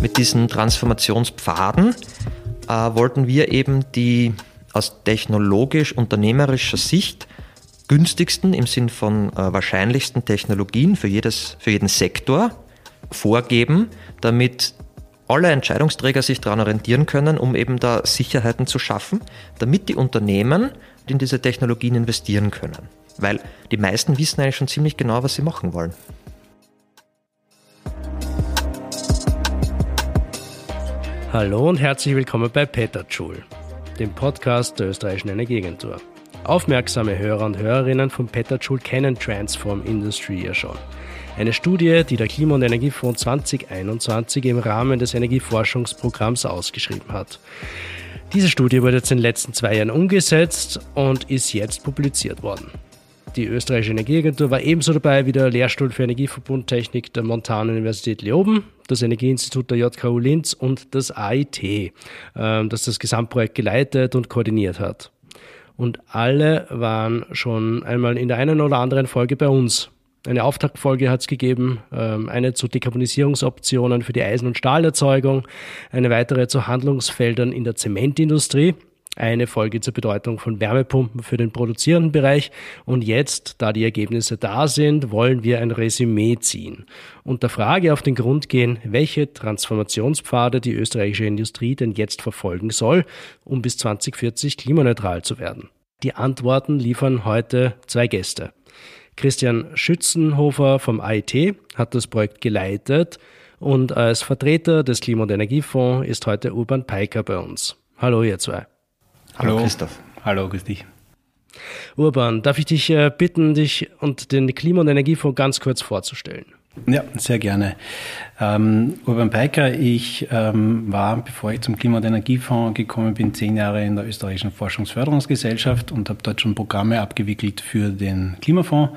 Mit diesen Transformationspfaden äh, wollten wir eben die aus technologisch-unternehmerischer Sicht günstigsten im Sinn von äh, wahrscheinlichsten Technologien für, jedes, für jeden Sektor vorgeben, damit alle Entscheidungsträger sich daran orientieren können, um eben da Sicherheiten zu schaffen, damit die Unternehmen in diese Technologien investieren können. Weil die meisten wissen eigentlich schon ziemlich genau, was sie machen wollen. Hallo und herzlich willkommen bei Petterschul, dem Podcast der österreichischen Energieagentur. Aufmerksame Hörer und Hörerinnen von Petterschul kennen Transform Industry ja schon. Eine Studie, die der Klima- und Energiefonds 2021 im Rahmen des Energieforschungsprogramms ausgeschrieben hat. Diese Studie wurde jetzt in den letzten zwei Jahren umgesetzt und ist jetzt publiziert worden. Die österreichische Energieagentur war ebenso dabei wie der Lehrstuhl für Energieverbundtechnik der Montanen Universität Leoben, das Energieinstitut der JKU Linz und das AIT, ähm, das das Gesamtprojekt geleitet und koordiniert hat. Und alle waren schon einmal in der einen oder anderen Folge bei uns. Eine Auftaktfolge hat es gegeben, ähm, eine zu Dekarbonisierungsoptionen für die Eisen- und Stahlerzeugung, eine weitere zu Handlungsfeldern in der Zementindustrie – eine Folge zur Bedeutung von Wärmepumpen für den produzierenden Bereich. Und jetzt, da die Ergebnisse da sind, wollen wir ein Resümee ziehen und der Frage auf den Grund gehen, welche Transformationspfade die österreichische Industrie denn jetzt verfolgen soll, um bis 2040 klimaneutral zu werden. Die Antworten liefern heute zwei Gäste. Christian Schützenhofer vom AIT hat das Projekt geleitet und als Vertreter des Klima- und Energiefonds ist heute Urban Peiker bei uns. Hallo ihr zwei. Hallo, Hallo Christoph. Hallo, grüß dich. Urban, darf ich dich äh, bitten, dich und den Klima- und Energiefonds ganz kurz vorzustellen? Ja, sehr gerne. Ähm, Urban Peiker, ich ähm, war, bevor ich zum Klima- und Energiefonds gekommen bin, zehn Jahre in der österreichischen Forschungsförderungsgesellschaft und habe dort schon Programme abgewickelt für den Klimafonds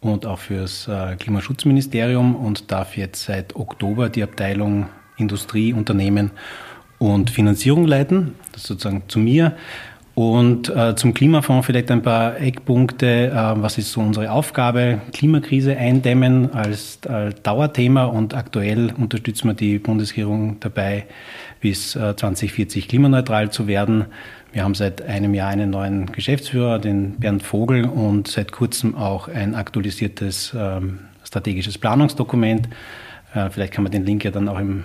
und auch für das äh, Klimaschutzministerium und darf jetzt seit Oktober die Abteilung Industrie, Unternehmen und Finanzierung leiten. Das ist sozusagen zu mir. Und äh, zum Klimafonds vielleicht ein paar Eckpunkte. Äh, was ist so unsere Aufgabe? Klimakrise eindämmen als äh, Dauerthema und aktuell unterstützen wir die Bundesregierung dabei, bis äh, 2040 klimaneutral zu werden. Wir haben seit einem Jahr einen neuen Geschäftsführer, den Bernd Vogel, und seit kurzem auch ein aktualisiertes ähm, strategisches Planungsdokument. Äh, vielleicht kann man den Link ja dann auch im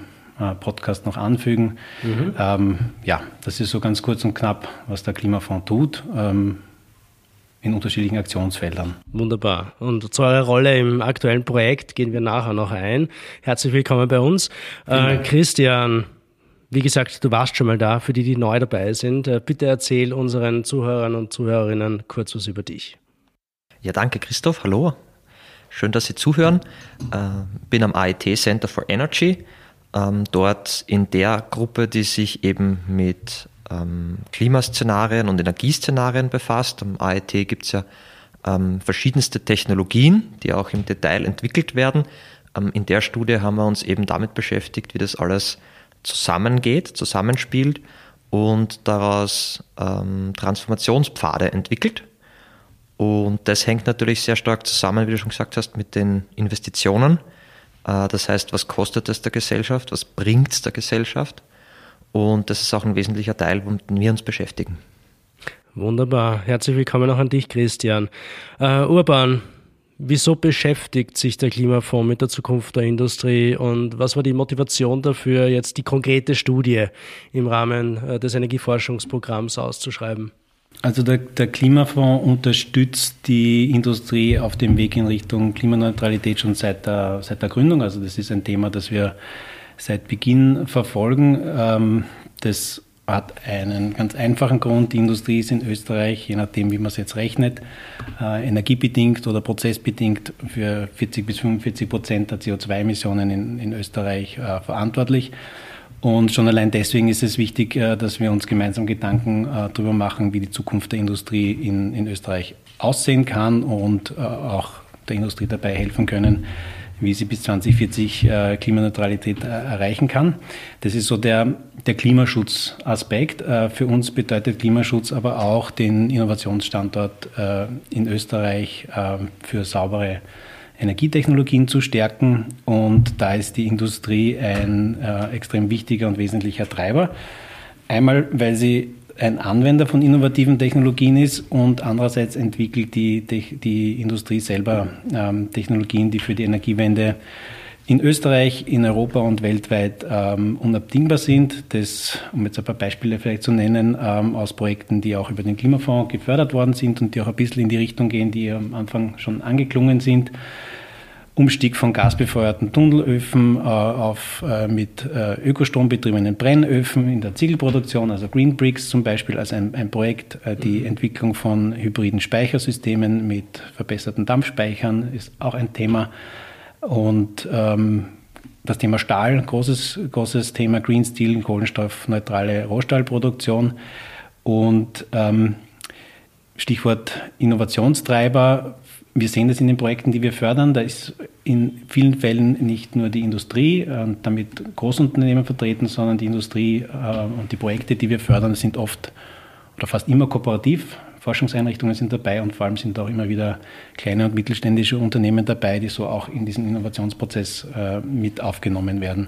Podcast noch anfügen. Mhm. Ähm, ja, das ist so ganz kurz und knapp, was der Klimafonds tut. Ähm, in unterschiedlichen Aktionsfeldern. Wunderbar. Und zu eurer Rolle im aktuellen Projekt gehen wir nachher noch ein. Herzlich willkommen bei uns. Äh, Christian, wie gesagt, du warst schon mal da, für die, die neu dabei sind. Äh, bitte erzähl unseren Zuhörern und Zuhörerinnen kurz was über dich. Ja, danke Christoph. Hallo. Schön, dass Sie zuhören. Äh, bin am AIT Center for Energy ähm, dort in der Gruppe, die sich eben mit ähm, Klimaszenarien und Energieszenarien befasst. Am AET gibt es ja ähm, verschiedenste Technologien, die auch im Detail entwickelt werden. Ähm, in der Studie haben wir uns eben damit beschäftigt, wie das alles zusammengeht, zusammenspielt und daraus ähm, Transformationspfade entwickelt. Und das hängt natürlich sehr stark zusammen, wie du schon gesagt hast, mit den Investitionen das heißt, was kostet es der Gesellschaft, was bringt es der Gesellschaft? Und das ist auch ein wesentlicher Teil, womit wir uns beschäftigen. Wunderbar. Herzlich willkommen auch an dich, Christian. Uh, Urban, wieso beschäftigt sich der Klimafonds mit der Zukunft der Industrie und was war die Motivation dafür, jetzt die konkrete Studie im Rahmen äh, des Energieforschungsprogramms auszuschreiben? Also der, der, Klimafonds unterstützt die Industrie auf dem Weg in Richtung Klimaneutralität schon seit der, seit der Gründung. Also das ist ein Thema, das wir seit Beginn verfolgen. Ähm, das hat einen ganz einfachen Grund. Die Industrie ist in Österreich, je nachdem, wie man es jetzt rechnet, äh, energiebedingt oder prozessbedingt für 40 bis 45 Prozent der CO2-Emissionen in, in Österreich äh, verantwortlich. Und schon allein deswegen ist es wichtig, äh, dass wir uns gemeinsam Gedanken äh, darüber machen, wie die Zukunft der Industrie in, in Österreich aussehen kann und äh, auch der Industrie dabei helfen können, wie sie bis 2040 Klimaneutralität erreichen kann. Das ist so der, der Klimaschutzaspekt. Für uns bedeutet Klimaschutz aber auch den Innovationsstandort in Österreich für saubere Energietechnologien zu stärken. Und da ist die Industrie ein äh, extrem wichtiger und wesentlicher Treiber. Einmal, weil sie ein Anwender von innovativen Technologien ist und andererseits entwickelt die, die Industrie selber ähm, Technologien, die für die Energiewende in Österreich, in Europa und weltweit ähm, unabdingbar sind. Das, um jetzt ein paar Beispiele vielleicht zu nennen, ähm, aus Projekten, die auch über den Klimafonds gefördert worden sind und die auch ein bisschen in die Richtung gehen, die am Anfang schon angeklungen sind. Umstieg von gasbefeuerten Tunnelöfen äh, auf äh, mit äh, Ökostrom betriebenen Brennöfen in der Ziegelproduktion, also Green Bricks zum Beispiel, als ein, ein Projekt. Äh, die mhm. Entwicklung von hybriden Speichersystemen mit verbesserten Dampfspeichern ist auch ein Thema. Und ähm, das Thema Stahl, großes, großes Thema Green Steel, kohlenstoffneutrale Rohstahlproduktion. Und ähm, Stichwort Innovationstreiber. Wir sehen das in den Projekten, die wir fördern. Da ist in vielen Fällen nicht nur die Industrie und damit Großunternehmen vertreten, sondern die Industrie äh, und die Projekte, die wir fördern, sind oft oder fast immer kooperativ. Forschungseinrichtungen sind dabei und vor allem sind auch immer wieder kleine und mittelständische Unternehmen dabei, die so auch in diesen Innovationsprozess äh, mit aufgenommen werden.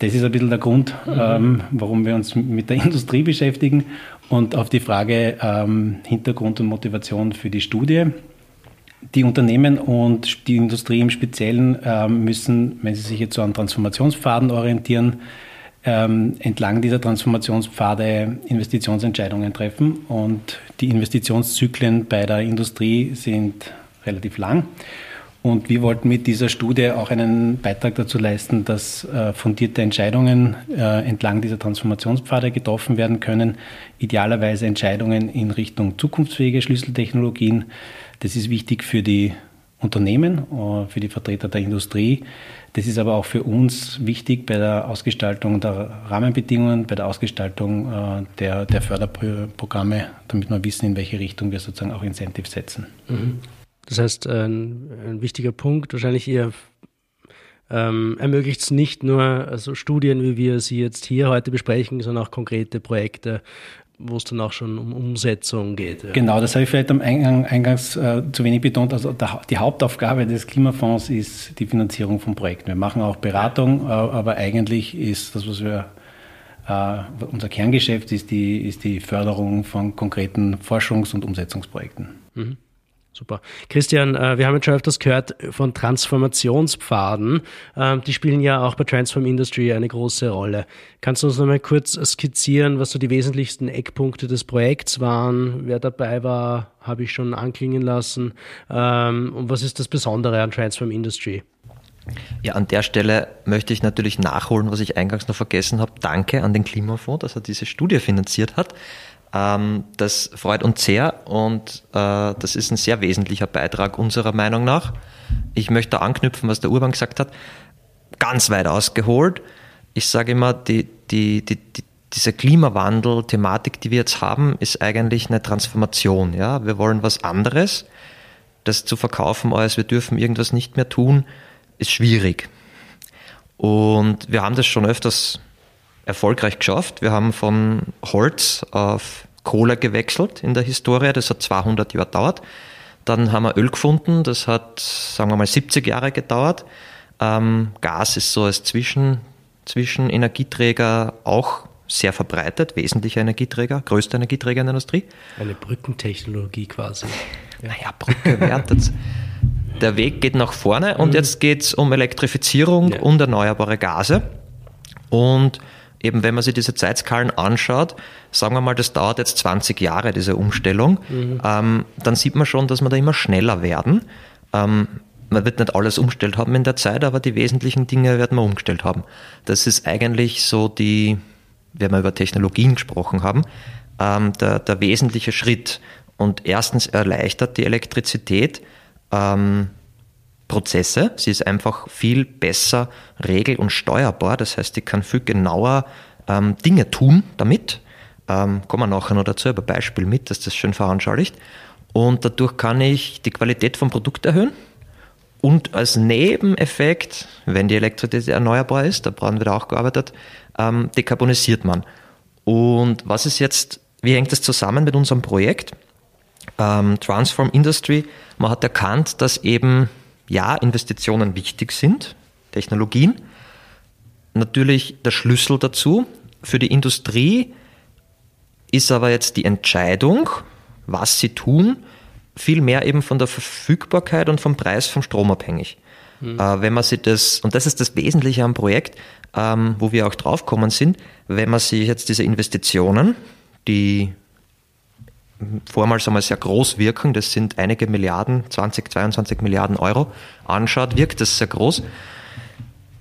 Das ist ein bisschen der Grund, mhm. ähm, warum wir uns mit der Industrie beschäftigen und auf die Frage ähm, Hintergrund und Motivation für die Studie. Die Unternehmen und die Industrie im Speziellen ähm, müssen, wenn sie sich jetzt so an Transformationspfaden orientieren, ähm, entlang dieser Transformationspfade Investitionsentscheidungen treffen. Und die Investitionszyklen bei der Industrie sind relativ lang. Und wir wollten mit dieser Studie auch einen Beitrag dazu leisten, dass äh, fundierte Entscheidungen äh, entlang dieser Transformationspfade getroffen werden können. Idealerweise Entscheidungen in Richtung zukunftsfähige Schlüsseltechnologien. Das ist wichtig für die Unternehmen, äh, für die Vertreter der Industrie. Das ist aber auch für uns wichtig bei der Ausgestaltung der Rahmenbedingungen, bei der Ausgestaltung äh, der, der Förderprogramme, damit wir wissen, in welche Richtung wir sozusagen auch Incentives setzen. Mhm. Das heißt, ein, ein wichtiger Punkt, wahrscheinlich ihr ähm, ermöglicht es nicht nur also Studien, wie wir sie jetzt hier heute besprechen, sondern auch konkrete Projekte, wo es dann auch schon um Umsetzung geht. Ja. Genau, das habe ich vielleicht am Eingang, Eingangs äh, zu wenig betont. Also der, die Hauptaufgabe des Klimafonds ist die Finanzierung von Projekten. Wir machen auch Beratung, äh, aber eigentlich ist das, was wir äh, unser Kerngeschäft ist die, ist die Förderung von konkreten Forschungs- und Umsetzungsprojekten. Mhm. Super. Christian, äh, wir haben jetzt schon öfters gehört von Transformationspfaden. Ähm, die spielen ja auch bei Transform Industry eine große Rolle. Kannst du uns noch mal kurz skizzieren, was so die wesentlichsten Eckpunkte des Projekts waren? Wer dabei war, habe ich schon anklingen lassen. Ähm, und was ist das Besondere an Transform Industry? Ja, an der Stelle möchte ich natürlich nachholen, was ich eingangs noch vergessen habe. Danke an den Klimafonds, dass er diese Studie finanziert hat. Ähm, das freut uns sehr und äh, das ist ein sehr wesentlicher Beitrag unserer Meinung nach. Ich möchte anknüpfen, was der Urban gesagt hat, ganz weit ausgeholt. Ich sage immer, die, die, die, die diese Klimawandel-Thematik, die wir jetzt haben, ist eigentlich eine Transformation. Ja? Wir wollen was anderes. Das zu verkaufen, als wir dürfen irgendwas nicht mehr tun, ist schwierig. Und wir haben das schon öfters erfolgreich geschafft. Wir haben von Holz auf Kohle gewechselt in der Historie. Das hat 200 Jahre gedauert. Dann haben wir Öl gefunden. Das hat, sagen wir mal, 70 Jahre gedauert. Ähm, Gas ist so als Zwischen, Zwischenenergieträger auch sehr verbreitet, wesentlicher Energieträger, größter Energieträger in der Industrie. Eine Brückentechnologie quasi. Ja. Naja, Brücke wertet. Der Weg geht nach vorne und mhm. jetzt geht es um Elektrifizierung ja. und erneuerbare Gase. Und eben wenn man sich diese Zeitskalen anschaut, sagen wir mal, das dauert jetzt 20 Jahre, diese Umstellung, mhm. ähm, dann sieht man schon, dass wir da immer schneller werden. Ähm, man wird nicht alles umgestellt haben in der Zeit, aber die wesentlichen Dinge werden wir umgestellt haben. Das ist eigentlich so die, wenn wir über Technologien gesprochen haben, ähm, der, der wesentliche Schritt. Und erstens erleichtert die Elektrizität ähm, Prozesse. Sie ist einfach viel besser regel- und steuerbar. Das heißt, ich kann viel genauer ähm, Dinge tun damit. Ähm, kommen wir nachher noch dazu, aber Beispiel mit, dass das schön veranschaulicht. Und dadurch kann ich die Qualität vom Produkt erhöhen. Und als Nebeneffekt, wenn die Elektrizität erneuerbar ist, da brauchen wir da auch gearbeitet, ähm, dekarbonisiert man. Und was ist jetzt, wie hängt das zusammen mit unserem Projekt? Ähm, Transform Industry, man hat erkannt, dass eben ja, Investitionen wichtig sind, Technologien. Natürlich der Schlüssel dazu. Für die Industrie ist aber jetzt die Entscheidung, was sie tun, viel mehr eben von der Verfügbarkeit und vom Preis vom Strom abhängig. Mhm. Äh, wenn man sich das, und das ist das Wesentliche am Projekt, ähm, wo wir auch draufkommen sind, wenn man sich jetzt diese Investitionen, die vormals einmal sehr groß wirken, das sind einige Milliarden, 20, 22 Milliarden Euro, anschaut, wirkt das sehr groß.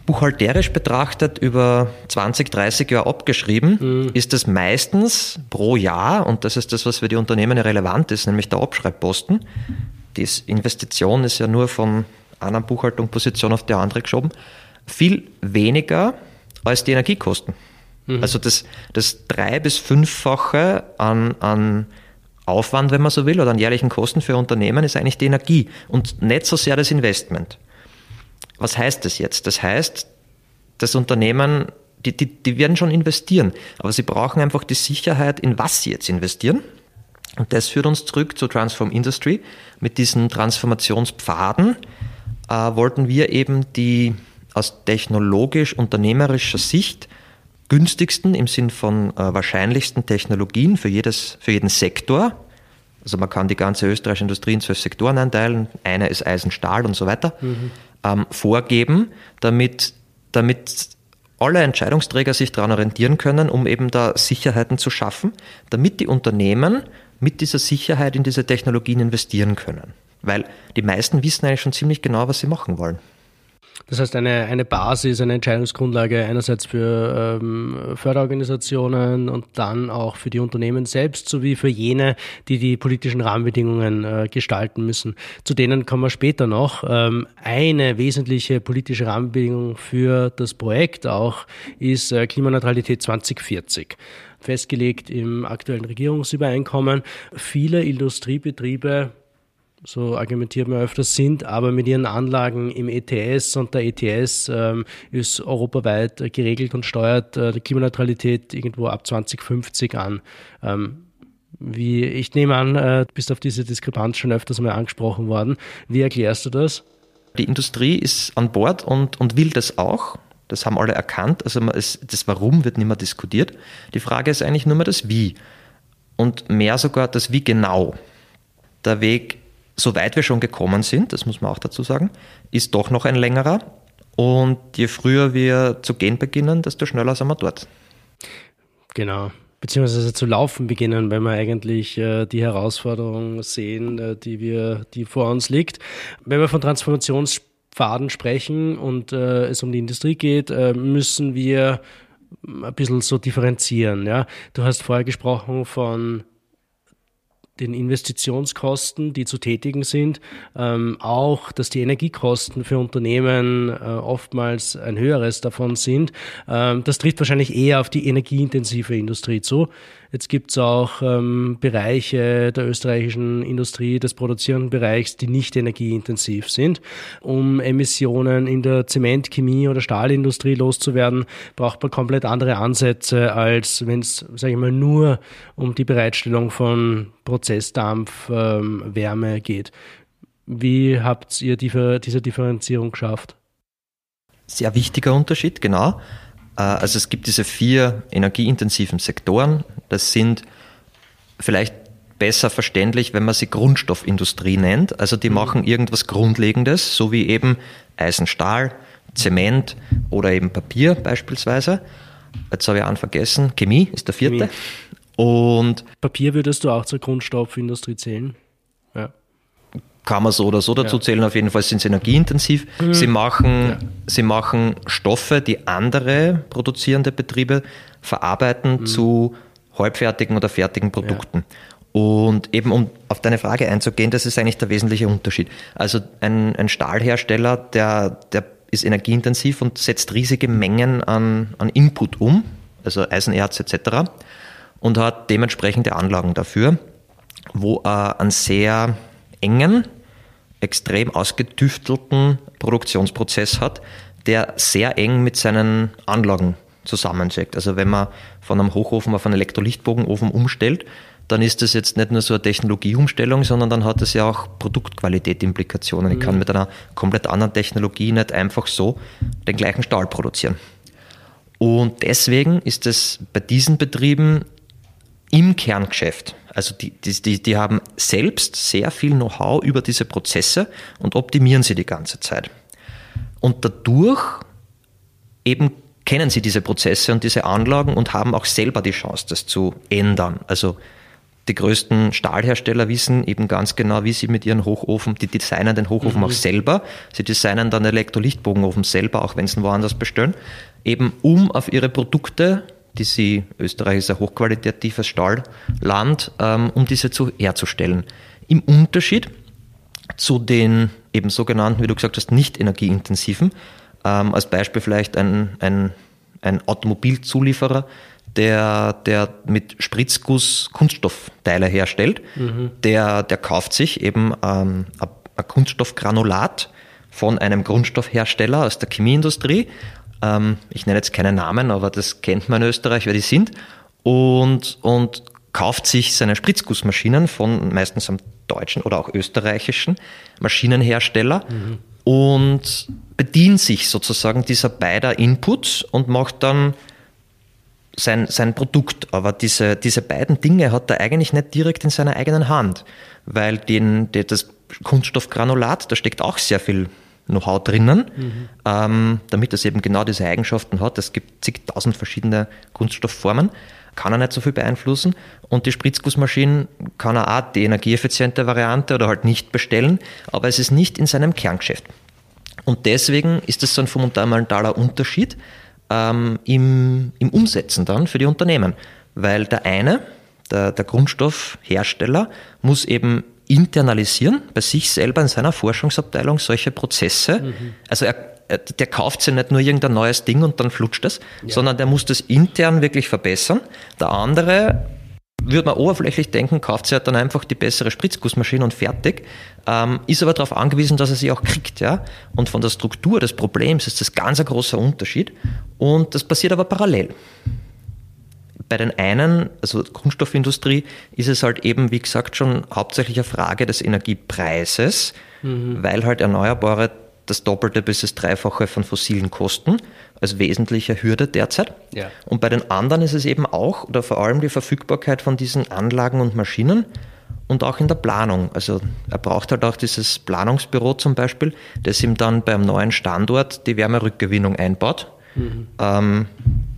Buchhalterisch betrachtet über 20, 30 Jahre abgeschrieben, mhm. ist das meistens pro Jahr, und das ist das, was für die Unternehmen relevant ist, nämlich der Abschreibposten. Die Investition ist ja nur von einer Buchhaltungsposition auf die andere geschoben, viel weniger als die Energiekosten. Mhm. Also das, das drei- bis fünffache an, an Aufwand, wenn man so will, oder an jährlichen Kosten für Unternehmen ist eigentlich die Energie und nicht so sehr das Investment. Was heißt das jetzt? Das heißt, das Unternehmen, die, die, die werden schon investieren, aber sie brauchen einfach die Sicherheit, in was sie jetzt investieren. Und das führt uns zurück zu Transform Industry. Mit diesen Transformationspfaden äh, wollten wir eben die aus technologisch-unternehmerischer Sicht günstigsten im Sinn von äh, wahrscheinlichsten Technologien für, jedes, für jeden Sektor. Also man kann die ganze österreichische Industrie in zwölf Sektoren einteilen. Einer ist Eisen, Stahl und so weiter. Mhm. Ähm, vorgeben, damit, damit alle Entscheidungsträger sich daran orientieren können, um eben da Sicherheiten zu schaffen, damit die Unternehmen mit dieser Sicherheit in diese Technologien investieren können. Weil die meisten wissen eigentlich schon ziemlich genau, was sie machen wollen. Das heißt, eine, eine Basis, eine Entscheidungsgrundlage einerseits für ähm, Förderorganisationen und dann auch für die Unternehmen selbst sowie für jene, die die politischen Rahmenbedingungen äh, gestalten müssen. Zu denen kommen wir später noch. Ähm, eine wesentliche politische Rahmenbedingung für das Projekt auch ist äh, Klimaneutralität 2040 festgelegt im aktuellen Regierungsübereinkommen. Viele Industriebetriebe so argumentiert man öfters, sind aber mit ihren Anlagen im ETS und der ETS ähm, ist europaweit geregelt und steuert äh, die Klimaneutralität irgendwo ab 2050 an. Ähm, wie, ich nehme an, äh, bist auf diese Diskrepanz schon öfters mal angesprochen worden. Wie erklärst du das? Die Industrie ist an Bord und, und will das auch. Das haben alle erkannt. Also es, das Warum wird nicht mehr diskutiert. Die Frage ist eigentlich nur mehr das Wie. Und mehr sogar das Wie genau. Der Weg so weit wir schon gekommen sind, das muss man auch dazu sagen, ist doch noch ein längerer. Und je früher wir zu gehen beginnen, desto schneller sind wir dort. Genau. Beziehungsweise zu laufen beginnen, wenn wir eigentlich äh, die Herausforderung sehen, äh, die wir, die vor uns liegt. Wenn wir von Transformationspfaden sprechen und äh, es um die Industrie geht, äh, müssen wir ein bisschen so differenzieren. Ja? Du hast vorher gesprochen von den Investitionskosten, die zu tätigen sind, ähm, auch, dass die Energiekosten für Unternehmen äh, oftmals ein höheres davon sind. Ähm, das trifft wahrscheinlich eher auf die energieintensive Industrie zu. Jetzt gibt es auch ähm, Bereiche der österreichischen Industrie, des produzierenden Bereichs, die nicht energieintensiv sind. Um Emissionen in der Zement-, Chemie- oder Stahlindustrie loszuwerden, braucht man komplett andere Ansätze, als wenn es, sage ich mal, nur um die Bereitstellung von Prozessdampf, ähm, Wärme geht. Wie habt ihr die, diese Differenzierung geschafft? Sehr wichtiger Unterschied, genau. Äh, also es gibt diese vier energieintensiven Sektoren. Das sind vielleicht besser verständlich, wenn man sie Grundstoffindustrie nennt. Also die mhm. machen irgendwas Grundlegendes, so wie eben Eisenstahl, Zement oder eben Papier beispielsweise. Jetzt habe ich einen vergessen. Chemie ist der vierte. Chemie. Und Papier würdest du auch zur Grundstoffindustrie zählen? Kann man so oder so dazu ja. zählen. Auf jeden Fall sind sie energieintensiv. Mhm. Sie, machen, ja. sie machen Stoffe, die andere produzierende Betriebe verarbeiten mhm. zu halbfertigen oder fertigen Produkten. Ja. Und eben um auf deine Frage einzugehen, das ist eigentlich der wesentliche Unterschied. Also ein, ein Stahlhersteller, der, der ist energieintensiv und setzt riesige Mengen an, an Input um, also Eisenerz etc. und hat dementsprechende Anlagen dafür, wo er einen sehr engen extrem ausgetüftelten Produktionsprozess hat, der sehr eng mit seinen Anlagen zusammensteckt. Also wenn man von einem Hochofen auf einen Elektrolichtbogenofen umstellt, dann ist das jetzt nicht nur so eine Technologieumstellung, sondern dann hat es ja auch Produktqualität-Implikationen. Ich kann mhm. mit einer komplett anderen Technologie nicht einfach so den gleichen Stahl produzieren. Und deswegen ist es bei diesen Betrieben im Kerngeschäft, also die, die, die haben selbst sehr viel Know-how über diese Prozesse und optimieren sie die ganze Zeit. Und dadurch eben kennen sie diese Prozesse und diese Anlagen und haben auch selber die Chance, das zu ändern. Also die größten Stahlhersteller wissen eben ganz genau, wie sie mit ihren Hochofen, die designen den Hochofen mhm. auch selber. Sie designen dann Elektrolichtbogenofen selber, auch wenn sie ihn woanders bestellen, eben um auf ihre Produkte, die sie, Österreich ist ein hochqualitatives Stahlland, ähm, um diese zu, herzustellen. Im Unterschied zu den eben sogenannten, wie du gesagt hast, nicht energieintensiven, ähm, als Beispiel vielleicht ein, ein, ein Automobilzulieferer, der, der mit Spritzguss Kunststoffteile herstellt, mhm. der, der kauft sich eben ähm, ein Kunststoffgranulat von einem Grundstoffhersteller aus der Chemieindustrie. Ähm, ich nenne jetzt keine Namen, aber das kennt man in Österreich, wer die sind. Und, und kauft sich seine Spritzgussmaschinen von meistens einem deutschen oder auch österreichischen Maschinenhersteller mhm. und bedient sich sozusagen dieser beider Inputs und macht dann sein, sein Produkt. Aber diese, diese beiden Dinge hat er eigentlich nicht direkt in seiner eigenen Hand, weil den, den das Kunststoffgranulat, da steckt auch sehr viel Know-how drinnen, mhm. ähm, damit es eben genau diese Eigenschaften hat. Es gibt zigtausend verschiedene Kunststoffformen, kann er nicht so viel beeinflussen. Und die Spritzgussmaschinen kann er auch die energieeffiziente Variante oder halt nicht bestellen, aber es ist nicht in seinem Kerngeschäft. Und deswegen ist es so ein fundamentaler Unterschied, ähm, im, im Umsetzen dann für die Unternehmen. Weil der eine, der, der Grundstoffhersteller, muss eben internalisieren bei sich selber in seiner Forschungsabteilung solche Prozesse. Mhm. Also er, der kauft sich nicht nur irgendein neues Ding und dann flutscht es, ja. sondern der muss das intern wirklich verbessern. Der andere würde man oberflächlich denken, kauft sie halt dann einfach die bessere Spritzgussmaschine und fertig, ähm, ist aber darauf angewiesen, dass er sie auch kriegt. Ja? Und von der Struktur des Problems ist das ganz ein großer Unterschied und das passiert aber parallel. Bei den einen, also Kunststoffindustrie, ist es halt eben, wie gesagt, schon hauptsächlich eine Frage des Energiepreises, mhm. weil halt erneuerbare das Doppelte bis das Dreifache von fossilen Kosten als wesentliche Hürde derzeit. Ja. Und bei den anderen ist es eben auch oder vor allem die Verfügbarkeit von diesen Anlagen und Maschinen und auch in der Planung. Also er braucht halt auch dieses Planungsbüro zum Beispiel, das ihm dann beim neuen Standort die Wärmerückgewinnung einbaut. Mhm. Ähm,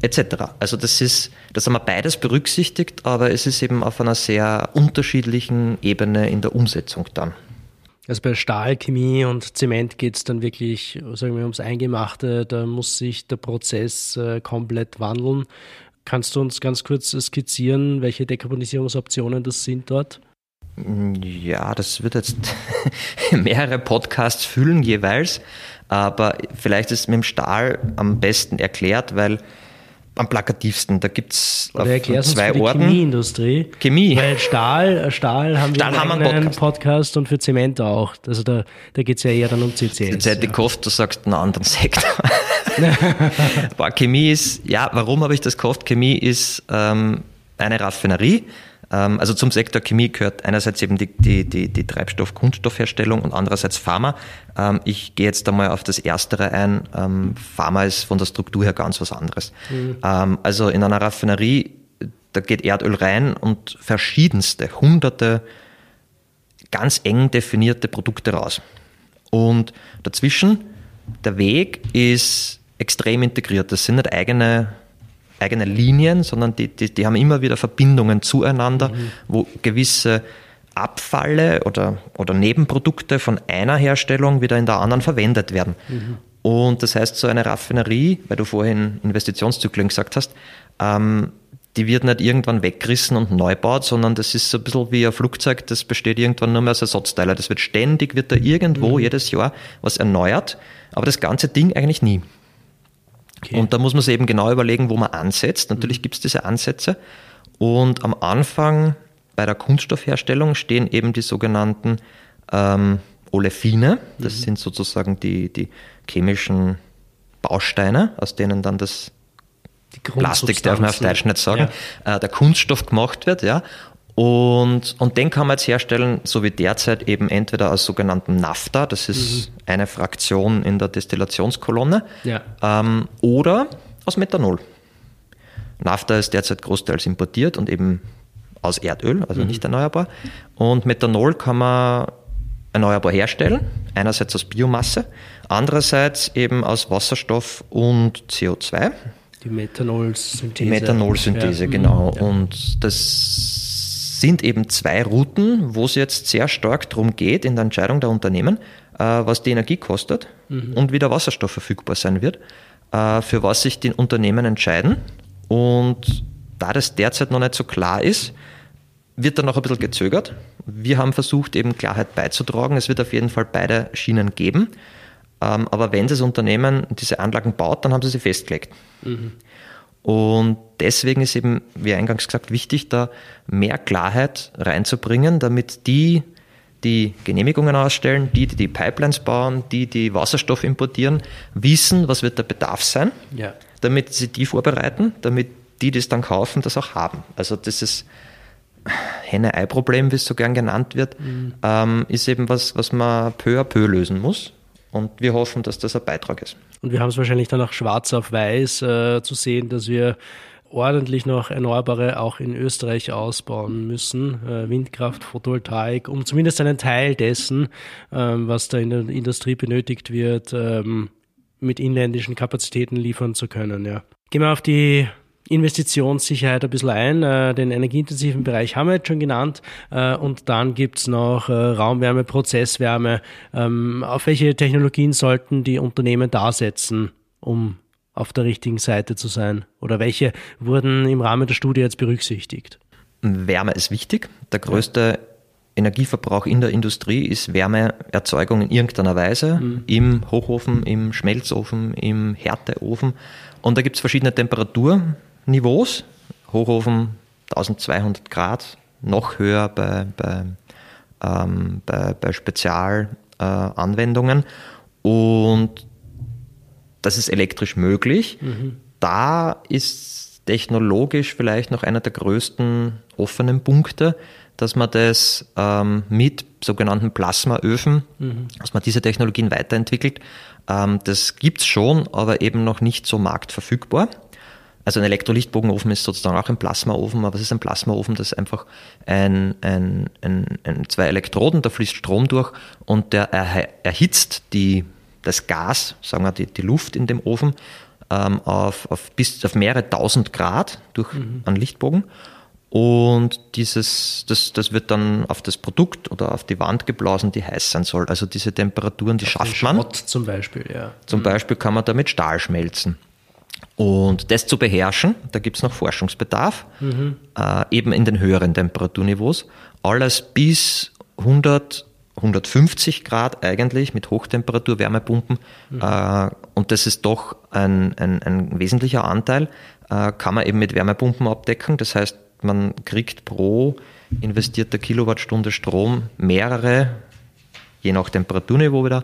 etc. Also das ist, das haben wir beides berücksichtigt, aber es ist eben auf einer sehr unterschiedlichen Ebene in der Umsetzung dann. Also bei Stahl, Chemie und Zement geht es dann wirklich, sagen wir, ums Eingemachte. Da muss sich der Prozess äh, komplett wandeln. Kannst du uns ganz kurz skizzieren, welche Dekarbonisierungsoptionen das sind dort? Ja, das wird jetzt mehrere Podcasts füllen jeweils, aber vielleicht ist es mit dem Stahl am besten erklärt, weil am plakativsten. Da gibt es zwei für Orten. Chemieindustrie. Chemie. Weil Stahl, Stahl haben wir Stahl haben einen Podcast. Podcast. und für Zement auch. Also da, da geht es ja eher dann um CCS. Die Zeit, die ja. Koft, du sagst einen anderen Sektor. Chemie ist, ja, warum habe ich das gekauft? Chemie ist ähm, eine Raffinerie also zum Sektor Chemie gehört einerseits eben die, die, die, die Treibstoff-Kunststoffherstellung und andererseits Pharma. Ähm, ich gehe jetzt einmal auf das Erstere ein. Ähm, Pharma ist von der Struktur her ganz was anderes. Mhm. Also in einer Raffinerie, da geht Erdöl rein und verschiedenste, hunderte ganz eng definierte Produkte raus. Und dazwischen, der Weg ist extrem integriert. Das sind nicht eigene eigene Linien, sondern die, die, die haben immer wieder Verbindungen zueinander, mhm. wo gewisse Abfalle oder, oder Nebenprodukte von einer Herstellung wieder in der anderen verwendet werden. Mhm. Und das heißt, so eine Raffinerie, weil du vorhin Investitionszyklen gesagt hast, ähm, die wird nicht irgendwann weggerissen und neu baut, sondern das ist so ein bisschen wie ein Flugzeug, das besteht irgendwann nur mehr als Ersatzteile. Das wird ständig, wird da irgendwo mhm. jedes Jahr was erneuert, aber das ganze Ding eigentlich nie. Okay. Und da muss man sich eben genau überlegen, wo man ansetzt. Natürlich mhm. gibt es diese Ansätze. Und am Anfang bei der Kunststoffherstellung stehen eben die sogenannten ähm, Olefine. Das mhm. sind sozusagen die, die chemischen Bausteine, aus denen dann das Plastik, darf man auf Deutsch nicht sagen, ja. äh, der Kunststoff gemacht wird. Ja. Und, und den kann man jetzt herstellen, so wie derzeit eben entweder aus sogenannten Naphtha, das ist mhm. eine Fraktion in der Destillationskolonne, ja. ähm, oder aus Methanol. Naphtha ist derzeit großteils importiert und eben aus Erdöl, also mhm. nicht erneuerbar. Und Methanol kann man erneuerbar herstellen, einerseits aus Biomasse, andererseits eben aus Wasserstoff und CO2. Die Methanolsynthese. Die Methanolsynthese, ja. genau. Ja. Und das sind eben zwei Routen, wo es jetzt sehr stark darum geht, in der Entscheidung der Unternehmen, äh, was die Energie kostet mhm. und wie der Wasserstoff verfügbar sein wird, äh, für was sich die Unternehmen entscheiden. Und da das derzeit noch nicht so klar ist, wird dann noch ein bisschen gezögert. Wir haben versucht, eben Klarheit beizutragen. Es wird auf jeden Fall beide Schienen geben. Ähm, aber wenn das Unternehmen diese Anlagen baut, dann haben sie sie festgelegt. Mhm. Und deswegen ist eben, wie eingangs gesagt, wichtig, da mehr Klarheit reinzubringen, damit die, die Genehmigungen ausstellen, die, die die Pipelines bauen, die, die Wasserstoff importieren, wissen, was wird der Bedarf sein, ja. damit sie die vorbereiten, damit die, die es dann kaufen, das auch haben. Also das ist Henne-Ei-Problem, wie es so gern genannt wird, mhm. ähm, ist eben was, was man peu à peu lösen muss. Und wir hoffen, dass das ein Beitrag ist. Und wir haben es wahrscheinlich dann auch schwarz auf weiß äh, zu sehen, dass wir ordentlich noch Erneuerbare auch in Österreich ausbauen müssen. Äh, Windkraft, Photovoltaik, um zumindest einen Teil dessen, ähm, was da in der Industrie benötigt wird, ähm, mit inländischen Kapazitäten liefern zu können. Ja. Gehen wir auf die Investitionssicherheit ein bisschen ein. Äh, den energieintensiven Bereich haben wir jetzt schon genannt. Äh, und dann gibt's noch äh, Raumwärme, Prozesswärme. Ähm, auf welche Technologien sollten die Unternehmen da setzen, um auf der richtigen Seite zu sein? Oder welche wurden im Rahmen der Studie jetzt berücksichtigt? Wärme ist wichtig. Der größte Energieverbrauch in der Industrie ist Wärmeerzeugung in irgendeiner Weise, mhm. im Hochofen, im Schmelzofen, im Härteofen. Und da gibt es verschiedene Temperaturen, Niveaus. Hochofen 1200 Grad, noch höher bei, bei, ähm, bei, bei Spezialanwendungen. Äh, und das ist elektrisch möglich. Mhm. Da ist technologisch vielleicht noch einer der größten offenen Punkte, dass man das ähm, mit sogenannten Plasmaöfen, mhm. dass man diese Technologien weiterentwickelt. Ähm, das gibt es schon, aber eben noch nicht so marktverfügbar. Also ein Elektrolichtbogenofen ist sozusagen auch ein Plasmaofen, aber es ist ein Plasmaofen, das ist einfach ein, ein, ein, ein, zwei Elektroden, da fließt Strom durch und der erhitzt die, das Gas, sagen wir die, die Luft in dem Ofen, ähm, auf, auf bis auf mehrere tausend Grad durch mhm. einen Lichtbogen. Und dieses, das, das wird dann auf das Produkt oder auf die Wand geblasen, die heiß sein soll. Also diese Temperaturen, die auf schafft man. zum Beispiel, ja. Zum mhm. Beispiel kann man damit Stahl schmelzen. Und das zu beherrschen, da gibt es noch Forschungsbedarf, mhm. äh, eben in den höheren Temperaturniveaus. Alles bis 100, 150 Grad eigentlich mit Hochtemperatur-Wärmepumpen. Mhm. Äh, und das ist doch ein, ein, ein wesentlicher Anteil, äh, kann man eben mit Wärmepumpen abdecken. Das heißt, man kriegt pro investierter Kilowattstunde Strom mehrere, je nach Temperaturniveau wieder,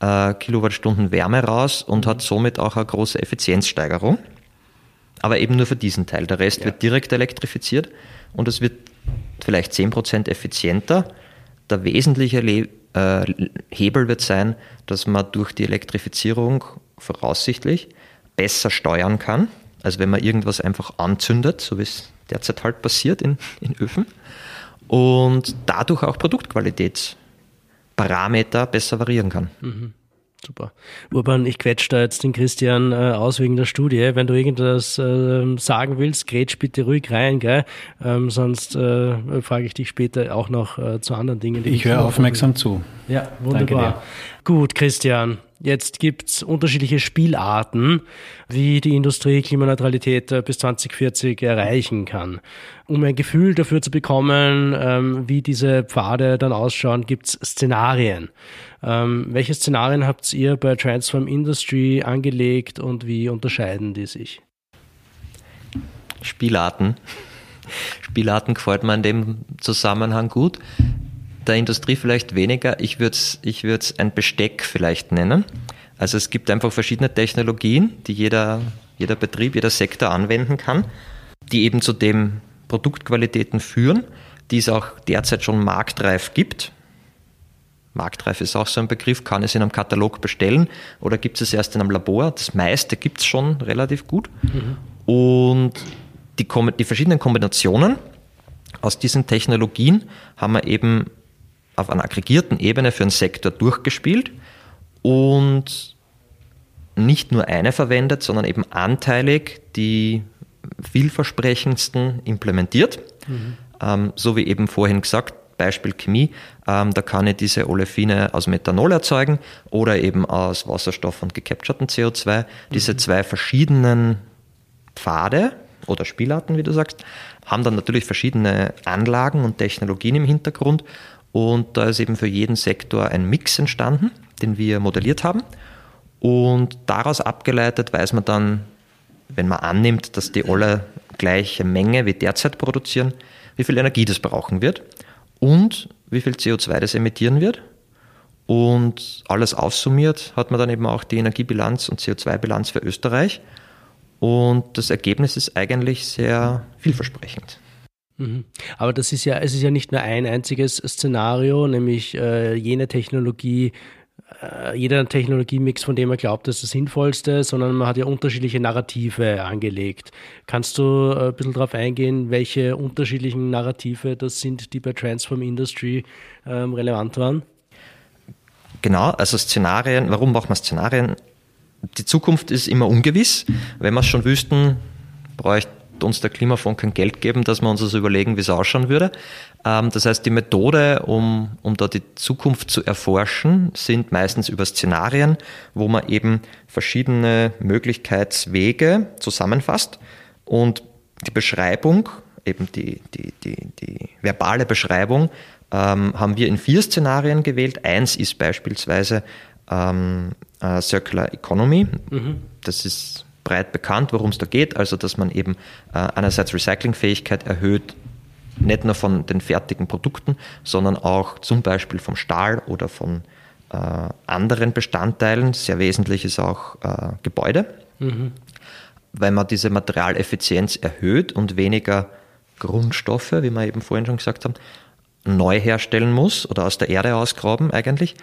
äh, Kilowattstunden Wärme raus und hat somit auch eine große Effizienzsteigerung. Aber eben nur für diesen Teil. Der Rest ja. wird direkt elektrifiziert und es wird vielleicht 10% effizienter. Der wesentliche Le äh, Hebel wird sein, dass man durch die Elektrifizierung voraussichtlich besser steuern kann, als wenn man irgendwas einfach anzündet, so wie es derzeit halt passiert in, in Öfen. Und dadurch auch Produktqualität Parameter besser variieren kann. Mhm. Super. Urban, ich quetsche da jetzt den Christian äh, aus wegen der Studie. Wenn du irgendwas äh, sagen willst, grätsch bitte ruhig rein, gell? Ähm, sonst äh, frage ich dich später auch noch äh, zu anderen Dingen. ich höre aufmerksam zu. Ja, wunderbar. Gut, Christian. Jetzt gibt's unterschiedliche Spielarten, wie die Industrie Klimaneutralität äh, bis 2040 erreichen kann. Um ein Gefühl dafür zu bekommen, ähm, wie diese Pfade dann ausschauen, gibt's Szenarien. Ähm, welche Szenarien habt ihr bei Transform Industry angelegt und wie unterscheiden die sich? Spielarten. Spielarten gefällt mir in dem Zusammenhang gut der Industrie vielleicht weniger. Ich würde es ich würd's ein Besteck vielleicht nennen. Also es gibt einfach verschiedene Technologien, die jeder, jeder Betrieb, jeder Sektor anwenden kann, die eben zu den Produktqualitäten führen. die es auch derzeit schon marktreif gibt. Marktreif ist auch so ein Begriff, kann es in einem Katalog bestellen oder gibt es erst in einem Labor? Das meiste gibt es schon relativ gut. Mhm. Und die, die verschiedenen Kombinationen aus diesen Technologien haben wir eben auf einer aggregierten Ebene für einen Sektor durchgespielt und nicht nur eine verwendet, sondern eben anteilig die vielversprechendsten implementiert. Mhm. Ähm, so wie eben vorhin gesagt, Beispiel Chemie, ähm, da kann ich diese Olefine aus Methanol erzeugen oder eben aus Wasserstoff und gecapturten CO2. Mhm. Diese zwei verschiedenen Pfade oder Spielarten, wie du sagst, haben dann natürlich verschiedene Anlagen und Technologien im Hintergrund und da ist eben für jeden Sektor ein Mix entstanden, den wir modelliert haben. Und daraus abgeleitet weiß man dann, wenn man annimmt, dass die alle gleiche Menge wie derzeit produzieren, wie viel Energie das brauchen wird und wie viel CO2 das emittieren wird. Und alles aufsummiert hat man dann eben auch die Energiebilanz und CO2-Bilanz für Österreich. Und das Ergebnis ist eigentlich sehr vielversprechend. Mhm. Aber das ist ja, es ist ja nicht nur ein einziges Szenario, nämlich äh, jene Technologie, äh, jeder Technologiemix, von dem man glaubt, das ist das Sinnvollste, sondern man hat ja unterschiedliche Narrative angelegt. Kannst du äh, ein bisschen darauf eingehen, welche unterschiedlichen Narrative das sind, die bei Transform Industry ähm, relevant waren? Genau, also Szenarien, warum macht man Szenarien? Die Zukunft ist immer ungewiss. Wenn wir es schon wüssten, bräuchte uns der Klimafonds kein Geld geben, dass wir uns das überlegen, wie es ausschauen würde. Ähm, das heißt, die Methode, um, um da die Zukunft zu erforschen, sind meistens über Szenarien, wo man eben verschiedene Möglichkeitswege zusammenfasst und die Beschreibung, eben die, die, die, die verbale Beschreibung, ähm, haben wir in vier Szenarien gewählt. Eins ist beispielsweise ähm, äh, Circular Economy. Mhm. Das ist breit bekannt, worum es da geht. Also, dass man eben äh, einerseits Recyclingfähigkeit erhöht, nicht nur von den fertigen Produkten, sondern auch zum Beispiel vom Stahl oder von äh, anderen Bestandteilen. Sehr wesentlich ist auch äh, Gebäude, mhm. weil man diese Materialeffizienz erhöht und weniger Grundstoffe, wie wir eben vorhin schon gesagt haben, neu herstellen muss oder aus der Erde ausgraben eigentlich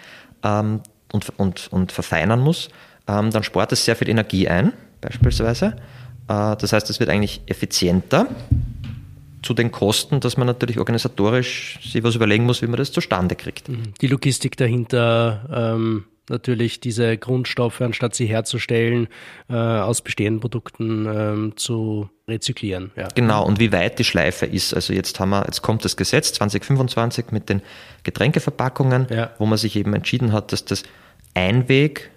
ähm, und, und, und verfeinern muss, ähm, dann spart es sehr viel Energie ein beispielsweise. Äh, das heißt, es wird eigentlich effizienter zu den Kosten, dass man natürlich organisatorisch sich was überlegen muss, wie man das zustande kriegt. Mhm. Die Logistik dahinter, ähm, natürlich diese Grundstoffe, anstatt sie herzustellen, äh, aus bestehenden Produkten ähm, zu rezyklieren. Ja. Genau, und wie weit die Schleife ist. Also jetzt haben wir, jetzt kommt das Gesetz 2025 mit den Getränkeverpackungen, ja. wo man sich eben entschieden hat, dass das Einweg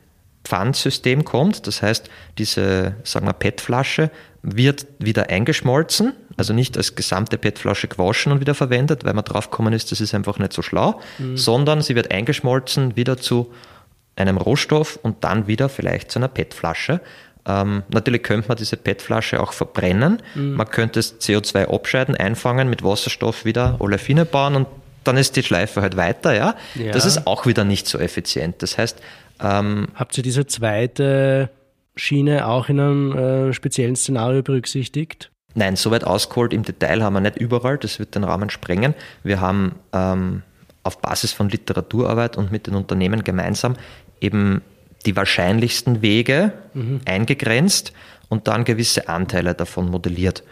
Pfandsystem kommt. Das heißt, diese, sagen wir, PET-Flasche wird wieder eingeschmolzen, also nicht als gesamte PET-Flasche gewaschen und wieder verwendet, weil man drauf gekommen ist, das ist einfach nicht so schlau, mhm. sondern sie wird eingeschmolzen wieder zu einem Rohstoff und dann wieder vielleicht zu einer PET-Flasche. Ähm, natürlich könnte man diese PET-Flasche auch verbrennen. Mhm. Man könnte das CO2 abscheiden, einfangen, mit Wasserstoff wieder Olefine bauen und dann ist die Schleife halt weiter. Ja? ja. Das ist auch wieder nicht so effizient. Das heißt, ähm, Habt ihr diese zweite Schiene auch in einem äh, speziellen Szenario berücksichtigt? Nein, soweit ausgeholt im Detail haben wir nicht überall, das wird den Rahmen sprengen. Wir haben ähm, auf Basis von Literaturarbeit und mit den Unternehmen gemeinsam eben die wahrscheinlichsten Wege mhm. eingegrenzt und dann gewisse Anteile davon modelliert.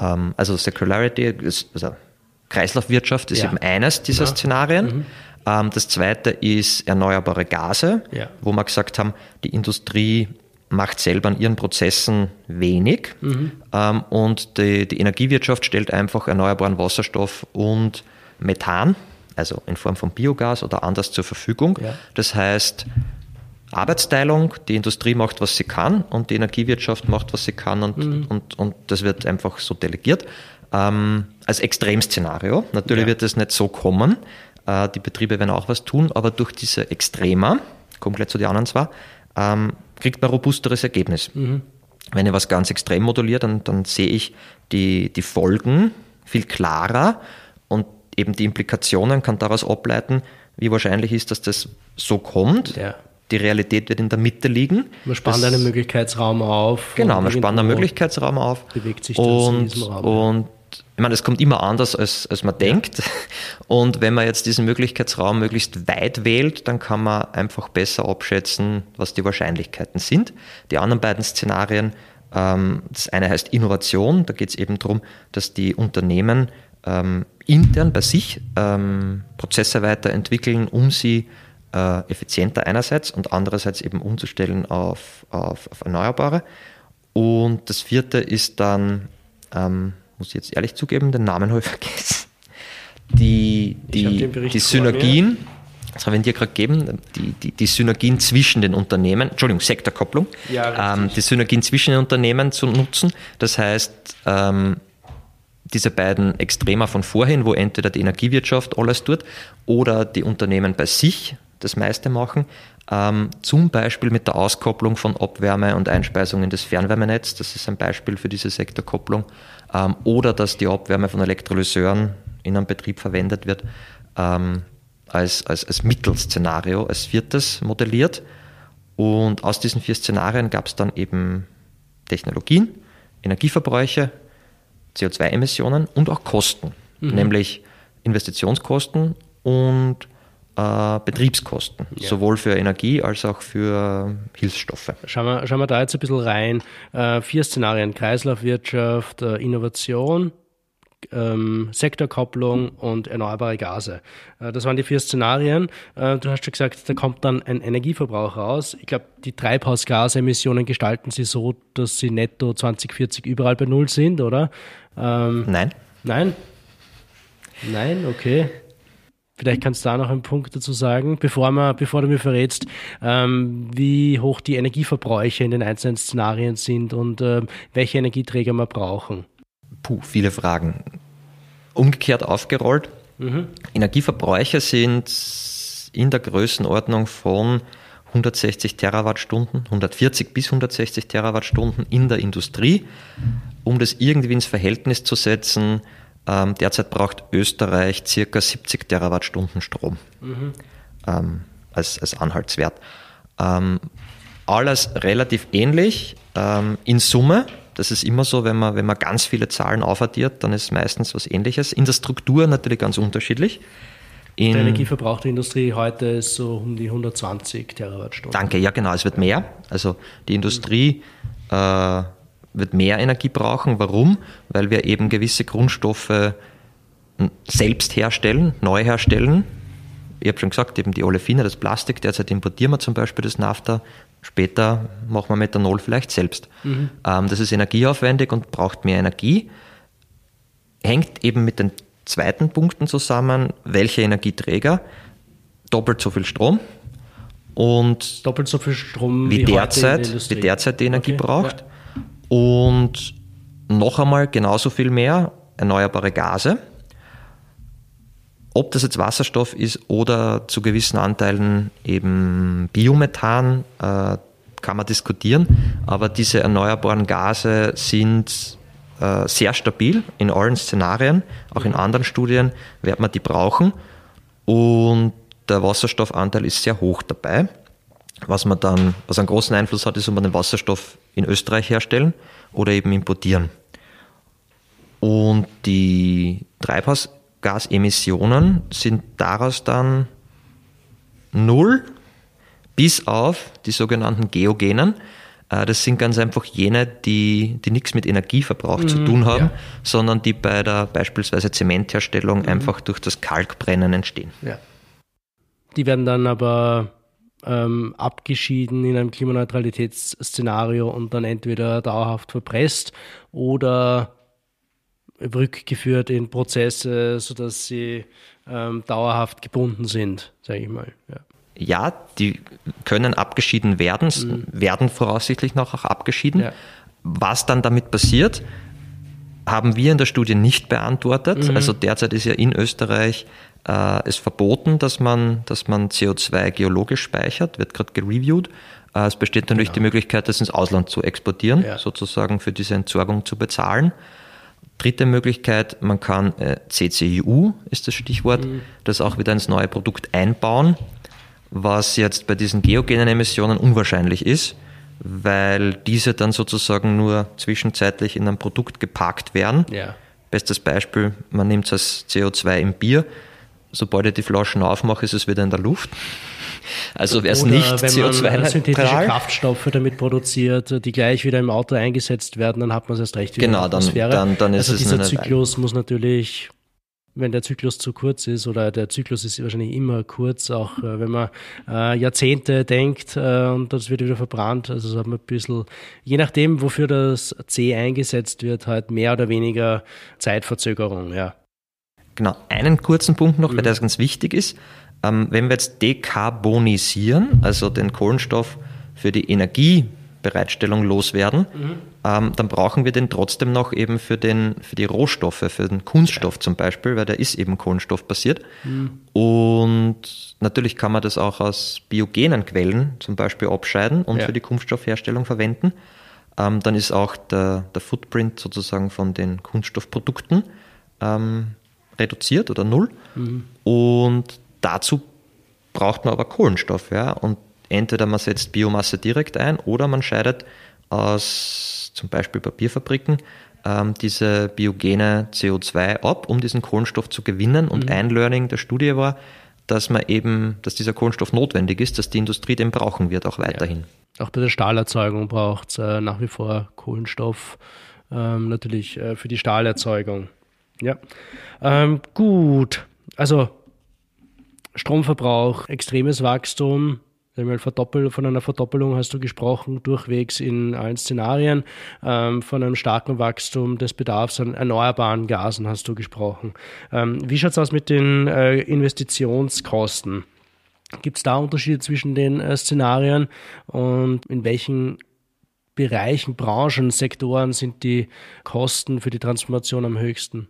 Ähm, also Circularity, ist, also Kreislaufwirtschaft ist ja. eben eines dieser ja. Szenarien. Mhm. Ähm, das zweite ist erneuerbare Gase, ja. wo wir gesagt haben, die Industrie macht selber an ihren Prozessen wenig mhm. ähm, und die, die, Energiewirtschaft stellt einfach erneuerbaren Wasserstoff und Methan, also in Form von Biogas oder anders zur Verfügung. Ja. Das heißt, Arbeitsteilung, die Industrie macht, was sie kann und die Energiewirtschaft macht, was sie kann und, mhm. und, und das wird einfach so delegiert. Ähm, als Extremszenario. Natürlich ja. wird es nicht so kommen, äh, die Betriebe werden auch was tun, aber durch diese Extrema, kommt gleich zu den anderen zwei, ähm, kriegt man robusteres Ergebnis. Mhm. Wenn ich was ganz extrem moduliere, dann, dann sehe ich die, die Folgen viel klarer und eben die Implikationen kann daraus ableiten, wie wahrscheinlich ist, dass das so kommt. Ja. Die Realität wird in der Mitte liegen. Man spannt das, einen Möglichkeitsraum auf. Genau, man spannt einen Möglichkeitsraum auf. Bewegt sich das und, in diesem Raum. Und ich meine, es kommt immer anders, als, als man denkt. Und wenn man jetzt diesen Möglichkeitsraum möglichst weit wählt, dann kann man einfach besser abschätzen, was die Wahrscheinlichkeiten sind. Die anderen beiden Szenarien, ähm, das eine heißt Innovation, da geht es eben darum, dass die Unternehmen ähm, intern bei sich ähm, Prozesse weiterentwickeln, um sie äh, effizienter einerseits und andererseits eben umzustellen auf, auf, auf Erneuerbare. Und das vierte ist dann, ähm, muss ich jetzt ehrlich zugeben, den Namen habe ich vergessen. Die, die, die Synergien, das habe ich dir gerade gegeben, die, die, die Synergien zwischen den Unternehmen, Entschuldigung, Sektorkopplung, ja, ähm, die Synergien zwischen den Unternehmen zu nutzen. Das heißt, ähm, diese beiden Extremer von vorhin, wo entweder die Energiewirtschaft alles tut oder die Unternehmen bei sich das meiste machen, ähm, zum Beispiel mit der Auskopplung von Abwärme und Einspeisung in das Fernwärmenetz, das ist ein Beispiel für diese Sektorkopplung, ähm, oder dass die Abwärme von Elektrolyseuren in einem Betrieb verwendet wird, ähm, als, als, als Mittelszenario, als viertes modelliert. Und aus diesen vier Szenarien gab es dann eben Technologien, Energieverbräuche, CO2-Emissionen und auch Kosten, mhm. nämlich Investitionskosten und äh, Betriebskosten, ja. sowohl für Energie als auch für Hilfsstoffe. Schauen wir, schauen wir da jetzt ein bisschen rein. Äh, vier Szenarien, Kreislaufwirtschaft, äh, Innovation, ähm, Sektorkopplung und erneuerbare Gase. Äh, das waren die vier Szenarien. Äh, du hast schon gesagt, da kommt dann ein Energieverbrauch raus. Ich glaube, die Treibhausgasemissionen gestalten sie so, dass sie netto 2040 überall bei Null sind, oder? Ähm, Nein. Nein? Nein, okay. Vielleicht kannst du da noch einen Punkt dazu sagen, bevor, wir, bevor du mir verrätst, ähm, wie hoch die Energieverbräuche in den einzelnen Szenarien sind und ähm, welche Energieträger wir brauchen. Puh, viele Fragen. Umgekehrt aufgerollt. Mhm. Energieverbräuche sind in der Größenordnung von 160 Terawattstunden, 140 bis 160 Terawattstunden in der Industrie. Um das irgendwie ins Verhältnis zu setzen, ähm, derzeit braucht Österreich circa 70 Terawattstunden Strom mhm. ähm, als, als Anhaltswert. Ähm, alles relativ ähnlich ähm, in Summe. Das ist immer so, wenn man, wenn man ganz viele Zahlen aufaddiert, dann ist meistens was ähnliches. In der Struktur natürlich ganz unterschiedlich. In der Energieverbrauch der Industrie heute ist so um die 120 Terawattstunden. Danke, ja genau, es wird mehr. Also die Industrie äh, wird mehr Energie brauchen. Warum? Weil wir eben gewisse Grundstoffe selbst herstellen, neu herstellen. Ich habe schon gesagt, eben die Olefine, das Plastik, derzeit importieren wir zum Beispiel das Nafta, später machen wir Methanol vielleicht selbst. Mhm. Ähm, das ist energieaufwendig und braucht mehr Energie. Hängt eben mit den zweiten Punkten zusammen, welche Energieträger, doppelt so viel Strom und doppelt so viel Strom wie, wie derzeit, wie derzeit die Energie okay, braucht. Ja und noch einmal genauso viel mehr erneuerbare Gase. Ob das jetzt Wasserstoff ist oder zu gewissen Anteilen eben Biomethan, äh, kann man diskutieren. Aber diese erneuerbaren Gase sind äh, sehr stabil in allen Szenarien. Auch in anderen Studien wird man die brauchen. Und der Wasserstoffanteil ist sehr hoch dabei. Was man dann, was einen großen Einfluss hat, ist, ob man den Wasserstoff in Österreich herstellen oder eben importieren. Und die Treibhausgasemissionen sind daraus dann null bis auf die sogenannten Geogenen. Äh, das sind ganz einfach jene, die, die nichts mit Energieverbrauch mhm, zu tun haben, ja. sondern die bei der beispielsweise Zementherstellung mhm. einfach durch das Kalkbrennen entstehen. Ja. Die werden dann aber ähm, abgeschieden in einem Klimaneutralitätsszenario und dann entweder dauerhaft verpresst oder rückgeführt in Prozesse, sodass sie ähm, dauerhaft gebunden sind, sage ich mal. Ja. ja. die können abgeschieden werden, mhm. werden voraussichtlich noch auch abgeschieden. Ja. Was dann damit passiert, haben wir in der Studie nicht beantwortet. Mhm. Also derzeit ist ja in Österreich äh, es verboten, dass man, dass man CO2 geologisch speichert, wird gerade gereviewt. Äh, es besteht natürlich genau. die Möglichkeit, das ins Ausland zu exportieren, ja. sozusagen für diese Entsorgung zu bezahlen. Dritte Möglichkeit, man kann äh, CCU ist das Stichwort, mhm. das auch wieder ins neue Produkt einbauen, was jetzt bei diesen geogenen Emissionen unwahrscheinlich ist, weil diese dann sozusagen nur zwischenzeitlich in ein Produkt geparkt werden. Ja Bestes Beispiel, man nimmt als CO2 im Bier. Sobald ich die Flaschen aufmache, ist es wieder in der Luft. Also wäre es nicht CO2-neutral. synthetische Kraftstoffe damit produziert, die gleich wieder im Auto eingesetzt werden, dann hat man es erst recht wieder genau, in der Atmosphäre. Dann, dann, dann ist also es dieser Zyklus muss natürlich wenn der Zyklus zu kurz ist oder der Zyklus ist wahrscheinlich immer kurz, auch äh, wenn man äh, Jahrzehnte denkt äh, und das wird wieder verbrannt. Also so hat man ein bisschen, je nachdem, wofür das C eingesetzt wird, halt mehr oder weniger Zeitverzögerung, ja. Genau, einen kurzen Punkt noch, mhm. weil das ganz wichtig ist. Ähm, wenn wir jetzt dekarbonisieren, also den Kohlenstoff für die Energiebereitstellung loswerden, mhm. ähm, dann brauchen wir den trotzdem noch eben für, den, für die Rohstoffe, für den Kunststoff zum Beispiel, weil der ist eben kohlenstoffbasiert. Mhm. Und natürlich kann man das auch aus biogenen Quellen zum Beispiel abscheiden und ja. für die Kunststoffherstellung verwenden. Ähm, dann ist auch der, der Footprint sozusagen von den Kunststoffprodukten ähm, reduziert oder null. Mhm. Und Dazu braucht man aber Kohlenstoff. Ja? Und entweder man setzt Biomasse direkt ein oder man scheidet aus zum Beispiel Papierfabriken ähm, diese biogene CO2 ab, um diesen Kohlenstoff zu gewinnen. Und mhm. ein Learning der Studie war, dass man eben, dass dieser Kohlenstoff notwendig ist, dass die Industrie den brauchen wird, auch weiterhin. Ja. Auch bei der Stahlerzeugung braucht es äh, nach wie vor Kohlenstoff, ähm, natürlich äh, für die Stahlerzeugung. Ja. Ähm, gut, also Stromverbrauch, extremes Wachstum, von einer Verdoppelung hast du gesprochen, durchwegs in allen Szenarien. Ähm, von einem starken Wachstum des Bedarfs an erneuerbaren Gasen hast du gesprochen. Ähm, wie schaut es aus mit den äh, Investitionskosten? Gibt es da Unterschiede zwischen den äh, Szenarien und in welchen Bereichen, Branchen, Sektoren sind die Kosten für die Transformation am höchsten?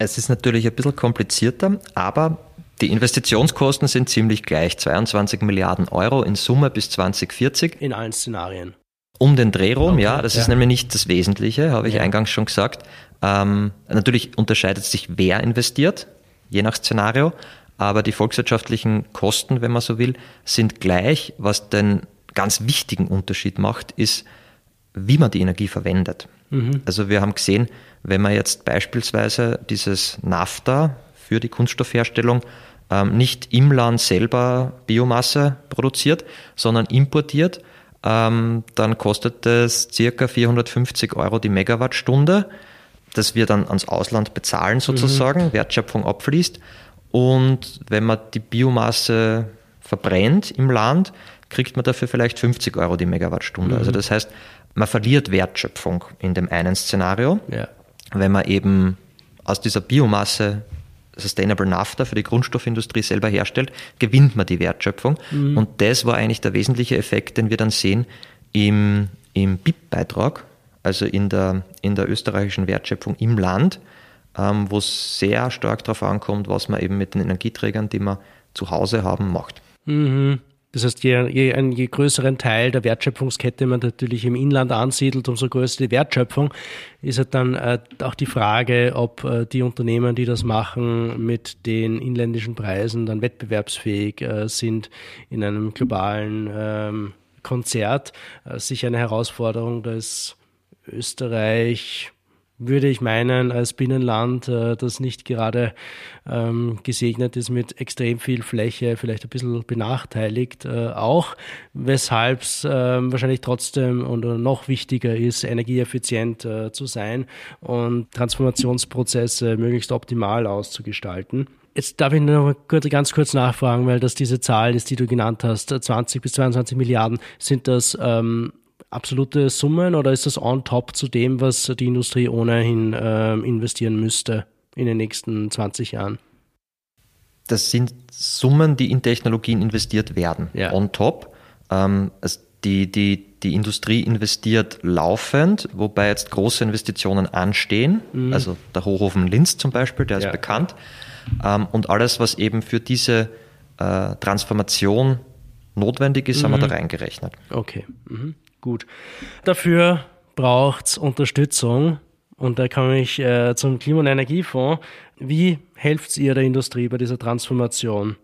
Es ist natürlich ein bisschen komplizierter, aber die Investitionskosten sind ziemlich gleich, 22 Milliarden Euro in Summe bis 2040. In allen Szenarien. Um den Dreh rum, okay, ja, das ja. ist nämlich nicht das Wesentliche, habe ich ja. eingangs schon gesagt. Ähm, natürlich unterscheidet sich, wer investiert, je nach Szenario, aber die volkswirtschaftlichen Kosten, wenn man so will, sind gleich. Was den ganz wichtigen Unterschied macht, ist, wie man die Energie verwendet. Mhm. Also wir haben gesehen, wenn man jetzt beispielsweise dieses NAFTA für die Kunststoffherstellung ähm, nicht im Land selber Biomasse produziert, sondern importiert, ähm, dann kostet es circa 450 Euro die Megawattstunde, das wir dann ans Ausland bezahlen sozusagen, mhm. Wertschöpfung abfließt. Und wenn man die Biomasse verbrennt im Land, kriegt man dafür vielleicht 50 Euro die Megawattstunde. Also mhm. Also das heißt, man verliert Wertschöpfung in dem einen Szenario, ja. Wenn man eben aus dieser Biomasse Sustainable Naphtha für die Grundstoffindustrie selber herstellt, gewinnt man die Wertschöpfung. Mhm. Und das war eigentlich der wesentliche Effekt, den wir dann sehen im, im BIP-Beitrag, also in der, in der österreichischen Wertschöpfung im Land, ähm, wo es sehr stark darauf ankommt, was man eben mit den Energieträgern, die man zu Hause haben, macht. Mhm. Das heißt, je, je, einen je größeren Teil der Wertschöpfungskette man natürlich im Inland ansiedelt, umso größer die Wertschöpfung, ist halt dann äh, auch die Frage, ob äh, die Unternehmen, die das machen, mit den inländischen Preisen dann wettbewerbsfähig äh, sind in einem globalen ähm, Konzert. Äh, sicher eine Herausforderung, da ist Österreich würde ich meinen, als Binnenland, äh, das nicht gerade ähm, gesegnet ist mit extrem viel Fläche, vielleicht ein bisschen benachteiligt äh, auch, weshalb es äh, wahrscheinlich trotzdem und noch wichtiger ist, energieeffizient zu sein und Transformationsprozesse möglichst optimal auszugestalten. Jetzt darf ich noch ganz kurz nachfragen, weil das diese Zahl ist, die du genannt hast, 20 bis 22 Milliarden, sind das ähm, absolute Summen oder ist das on top zu dem, was die Industrie ohnehin äh, investieren müsste in den nächsten 20 Jahren? Das sind Summen, die in Technologien investiert werden. Ja. On top. Ähm, also die, die, die Industrie investiert laufend, wobei jetzt große Investitionen anstehen. Mhm. Also der Hochofen Linz zum Beispiel, der ist ja. bekannt. Ähm, und alles, was eben für diese äh, Transformation notwendig ist, mhm. haben wir mhm. da reingerechnet. Okay. Mhm. Gut. Dafür braucht es Unterstützung. Und da komme ich äh, zum Klima- und Energiefonds. Wie helft ihr der Industrie bei dieser Transformation?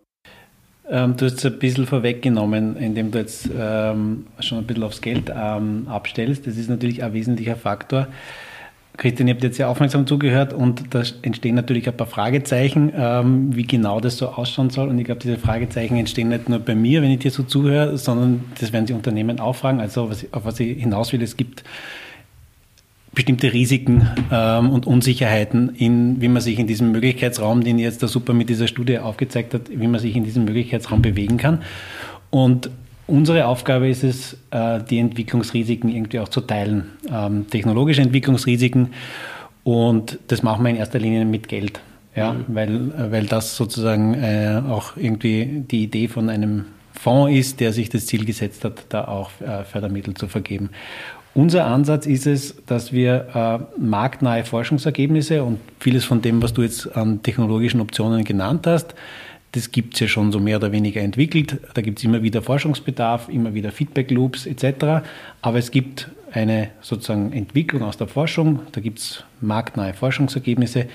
Ähm, du hast es ein bisschen vorweggenommen, indem du jetzt ähm, schon ein bisschen aufs Geld ähm, abstellst. Das ist natürlich ein wesentlicher Faktor. Christian, ihr habt jetzt sehr aufmerksam zugehört und da entstehen natürlich ein paar Fragezeichen, ähm, wie genau das so ausschauen soll. Und ich glaube, diese Fragezeichen entstehen nicht nur bei mir, wenn ich dir so zuhöre, sondern das werden sich Unternehmen auch fragen. Also auf was ich hinaus will, es gibt bestimmte Risiken ähm, und Unsicherheiten, in, wie man sich in diesem Möglichkeitsraum, den jetzt der Super mit dieser Studie aufgezeigt hat, wie man sich in diesem Möglichkeitsraum bewegen kann. Und Unsere Aufgabe ist es, äh, die Entwicklungsrisiken irgendwie auch zu teilen, ähm, technologische Entwicklungsrisiken. Und das machen wir in erster Linie mit Geld, ja, mhm. weil, weil das sozusagen äh, auch irgendwie die Idee von einem Fonds ist, der sich das Ziel gesetzt hat, da auch äh, Fördermittel zu vergeben. Unser Ansatz ist es, dass wir marktnahe Forschungsergebnisse und vieles von dem, was du jetzt an technologischen Optionen genannt hast, das gibt es ja schon so mehr oder weniger entwickelt. Da gibt es immer wieder Forschungsbedarf, immer wieder Feedback-Loops etc. Aber es gibt eine sozusagen Entwicklung aus der Forschung, da gibt es marktnahe Forschungsergebnisse.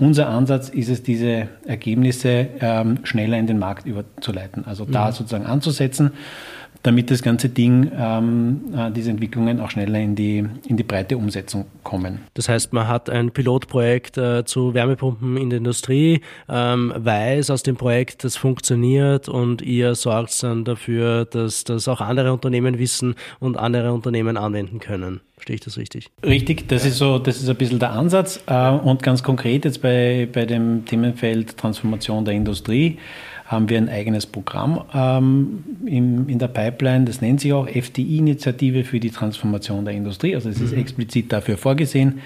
Unser Ansatz ist es, diese Ergebnisse ähm, schneller in den Markt überzuleiten, also da mhm. sozusagen anzusetzen damit das ganze Ding, ähm, äh, diese Entwicklungen auch schneller in die, in die breite Umsetzung kommen. Das heißt, man hat ein Pilotprojekt äh, zu Wärmepumpen in der Industrie, ähm, weiß aus dem Projekt, das funktioniert und ihr sorgt dann dafür, dass das auch andere Unternehmen wissen und andere Unternehmen anwenden können. Verstehe ich das richtig? Richtig, das ist so, das ist ein bisschen der Ansatz. Äh, und ganz konkret jetzt bei, bei dem Themenfeld Transformation der Industrie haben wir ein eigenes Programm ähm, in, in der Pipeline. Das nennt sich auch FDI-Initiative für die Transformation der Industrie. Also es ist mhm. explizit dafür vorgesehen.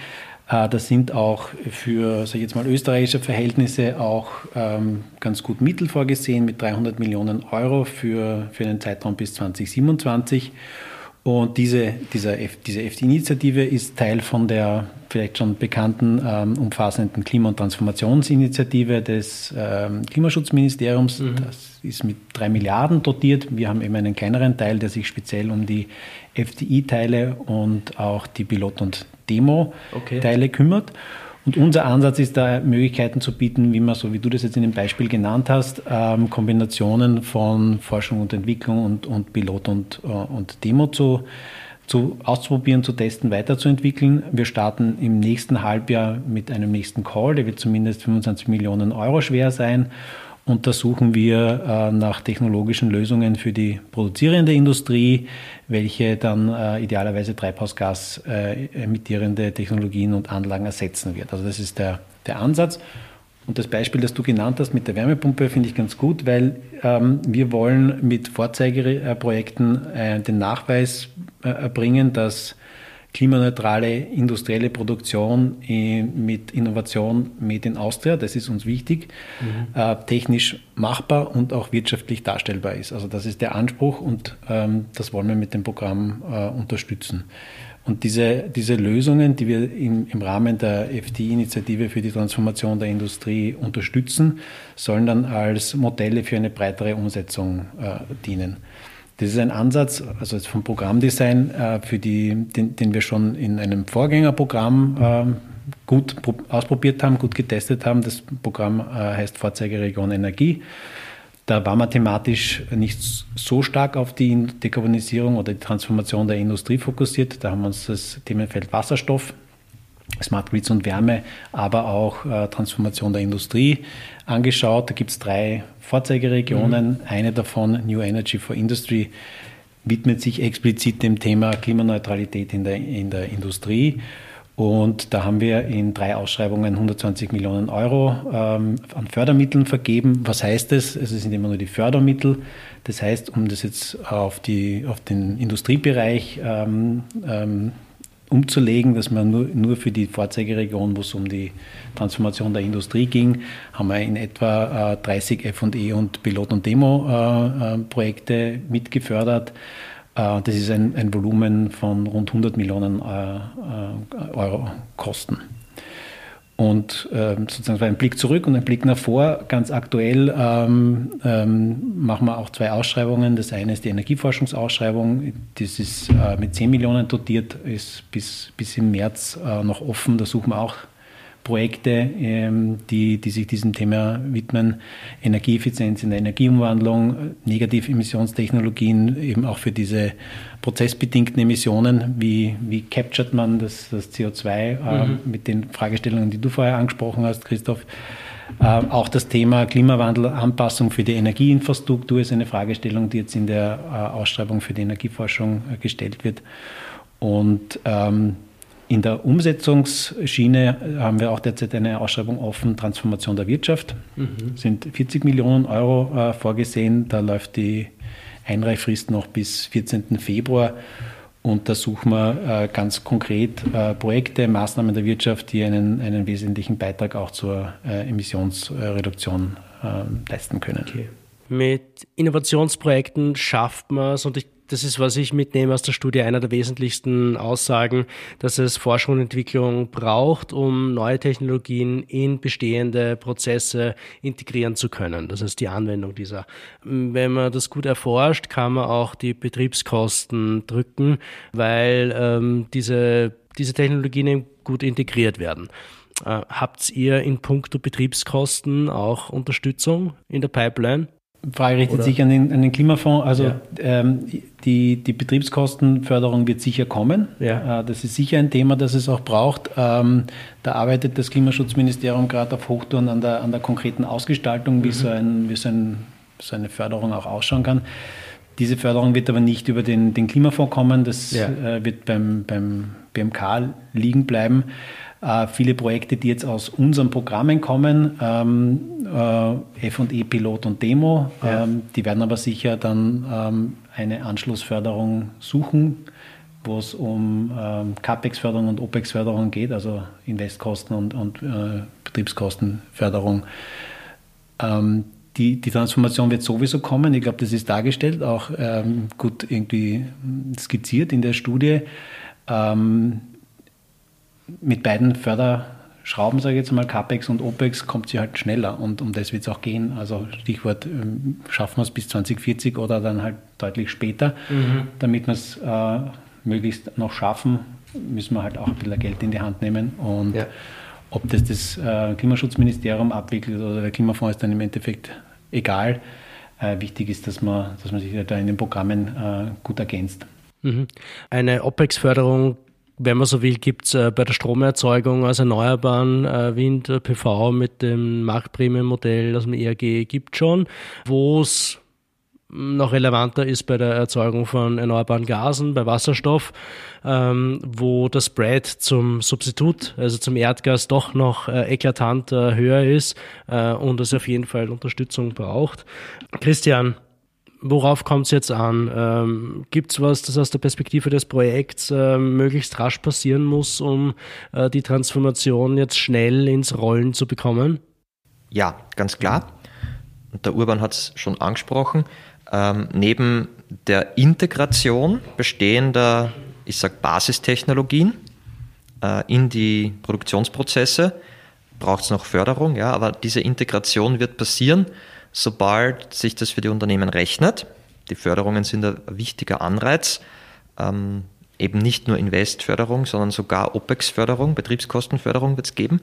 Äh, das sind auch für, sag ich jetzt mal, österreichische Verhältnisse auch ähm, ganz gut Mittel vorgesehen mit 300 Millionen Euro für, für den Zeitraum bis 2027. Und diese, dieser diese FD-Initiative ist Teil von der vielleicht schon bekannten ähm, umfassenden Klima- und Transformationsinitiative des ähm, Klimaschutzministeriums. Mhm. Das ist mit drei Milliarden dotiert. Wir haben eben einen kleineren Teil, der sich speziell um die FDI-Teile und auch die Pilot- und Demo-Teile okay. kümmert. Und unser Ansatz ist da, Möglichkeiten zu bieten, wie man, so wie du das jetzt in dem Beispiel genannt hast, ähm, Kombinationen von Forschung und Entwicklung und, und Pilot und, äh, und Demo zu, zu auszuprobieren, zu testen, weiterzuentwickeln. Wir starten im nächsten Halbjahr mit einem nächsten Call, der wird zumindest 25 Millionen Euro schwer sein untersuchen wir äh, nach technologischen Lösungen für die produzierende Industrie, welche dann äh, idealerweise Treibhausgas äh, emittierende Technologien und Anlagen ersetzen wird. Also das ist der, der Ansatz. Und das Beispiel, das du genannt hast mit der Wärmepumpe, finde ich ganz gut, weil ähm, wir wollen mit Vorzeigeprojekten äh, den Nachweis äh, erbringen, dass klimaneutrale industrielle Produktion mit Innovation Made in Austria, das ist uns wichtig, mhm. äh, technisch machbar und auch wirtschaftlich darstellbar ist. Also das ist der Anspruch und ähm, das wollen wir mit dem Programm äh, unterstützen. Und diese, diese Lösungen, die wir im, im Rahmen der FDI-Initiative für die Transformation der Industrie unterstützen, sollen dann als Modelle für eine breitere Umsetzung äh, dienen. Das ist ein Ansatz, also vom Programmdesign, äh, für die, den, den, wir schon in einem Vorgängerprogramm ähm, gut ausprobiert haben, gut getestet haben. Das Programm äh, heißt Vorzeigeregion Energie. Da war man thematisch nicht so stark auf die Dekarbonisierung oder die Transformation der Industrie fokussiert. Da haben wir uns das Themenfeld Wasserstoff Smart Grids und Wärme, aber auch äh, Transformation der Industrie angeschaut. Da gibt es drei Vorzeigeregionen. Mhm. Eine davon, New Energy for Industry, widmet sich explizit dem Thema Klimaneutralität in der, in der Industrie. Und da haben wir in drei Ausschreibungen 120 Millionen Euro ähm, an Fördermitteln vergeben. Was heißt das? Es sind immer nur die Fördermittel. Das heißt, um das jetzt auf, die, auf den Industriebereich ähm, ähm, umzulegen, dass man nur, nur für die Vorzeigeregion, wo es um die Transformation der Industrie ging, haben wir in etwa 30 FE und Pilot- und Demo-Projekte äh, äh, mitgefördert. Äh, das ist ein, ein, Volumen von rund 100 Millionen Euro Kosten. Und ähm, sozusagen ein Blick zurück und ein Blick nach vor. Ganz aktuell ähm, ähm, machen wir auch zwei Ausschreibungen. Das eine ist die Energieforschungsausschreibung. Das ist äh, mit 10 Millionen dotiert, ist bis, bis im März äh, noch offen. Da suchen wir auch Projekte, ähm, die, die sich diesem Thema widmen. Energieeffizienz in der Energieumwandlung, Negativemissionstechnologien, eben auch für diese prozessbedingten Emissionen. Wie, wie capturet man das, das CO2 äh, mhm. mit den Fragestellungen, die du vorher angesprochen hast, Christoph? Äh, auch das Thema Klimawandel, Anpassung für die Energieinfrastruktur ist eine Fragestellung, die jetzt in der äh, Ausschreibung für die Energieforschung gestellt wird. Und ähm, in der Umsetzungsschiene haben wir auch derzeit eine Ausschreibung offen, Transformation der Wirtschaft. Mhm. sind 40 Millionen Euro äh, vorgesehen. Da läuft die Einreichfrist noch bis 14. Februar. Und da suchen wir äh, ganz konkret äh, Projekte, Maßnahmen der Wirtschaft, die einen, einen wesentlichen Beitrag auch zur äh, Emissionsreduktion äh, leisten können. Okay. Mit Innovationsprojekten schafft man es, und ich das ist, was ich mitnehme aus der Studie, einer der wesentlichsten Aussagen, dass es Forschung und Entwicklung braucht, um neue Technologien in bestehende Prozesse integrieren zu können. Das heißt, die Anwendung dieser. Wenn man das gut erforscht, kann man auch die Betriebskosten drücken, weil ähm, diese, diese Technologien gut integriert werden. Äh, habt ihr in puncto Betriebskosten auch Unterstützung in der Pipeline? Frage richtet Oder? sich an den, an den Klimafonds. Also ja. ähm, die, die Betriebskostenförderung wird sicher kommen. Ja. Äh, das ist sicher ein Thema, das es auch braucht. Ähm, da arbeitet das Klimaschutzministerium gerade auf Hochtouren an der, an der konkreten Ausgestaltung, wie, mhm. so, ein, wie so, ein, so eine Förderung auch ausschauen kann. Diese Förderung wird aber nicht über den, den Klimafonds kommen. Das ja. äh, wird beim, beim BMK liegen bleiben. Äh, viele Projekte, die jetzt aus unseren Programmen kommen, ähm, äh, FE Pilot und Demo, ja. ähm, die werden aber sicher dann ähm, eine Anschlussförderung suchen, wo es um CAPEX-Förderung und OPEX-Förderung geht, also Investkosten und, und äh, Betriebskostenförderung. Die, die, Transformation wird sowieso kommen. Ich glaube, das ist dargestellt, auch ähm, gut irgendwie skizziert in der Studie. Ähm, mit beiden Förderschrauben, sage ich jetzt mal, CAPEX und OPEX, kommt sie halt schneller und um das wird es auch gehen. Also Stichwort, ähm, schaffen wir es bis 2040 oder dann halt deutlich später. Mhm. Damit wir es äh, möglichst noch schaffen, müssen wir halt auch ein bisschen Geld in die Hand nehmen und ja. ob das das äh, Klimaschutzministerium abwickelt oder der Klimafonds ist dann im Endeffekt egal. Äh, wichtig ist, dass man, dass man sich da in den Programmen äh, gut ergänzt. Mhm. Eine OPEX-Förderung wenn man so will, gibt es äh, bei der Stromerzeugung aus erneuerbaren äh, Wind, äh, PV mit dem Marktprämienmodell aus dem ERG gibt schon. Wo es noch relevanter ist bei der Erzeugung von erneuerbaren Gasen, bei Wasserstoff, ähm, wo das Spread zum Substitut, also zum Erdgas, doch noch äh, eklatant äh, höher ist äh, und es auf jeden Fall Unterstützung braucht. Christian, Worauf kommt es jetzt an? Ähm, Gibt es was, das aus der Perspektive des Projekts äh, möglichst rasch passieren muss, um äh, die Transformation jetzt schnell ins Rollen zu bekommen? Ja, ganz klar. Und der Urban hat es schon angesprochen. Ähm, neben der Integration bestehender, ich sage Basistechnologien äh, in die Produktionsprozesse braucht es noch Förderung, ja, aber diese Integration wird passieren sobald sich das für die Unternehmen rechnet. Die Förderungen sind ein wichtiger Anreiz. Ähm, eben nicht nur Investförderung, sondern sogar OPEX-Förderung, Betriebskostenförderung wird es geben.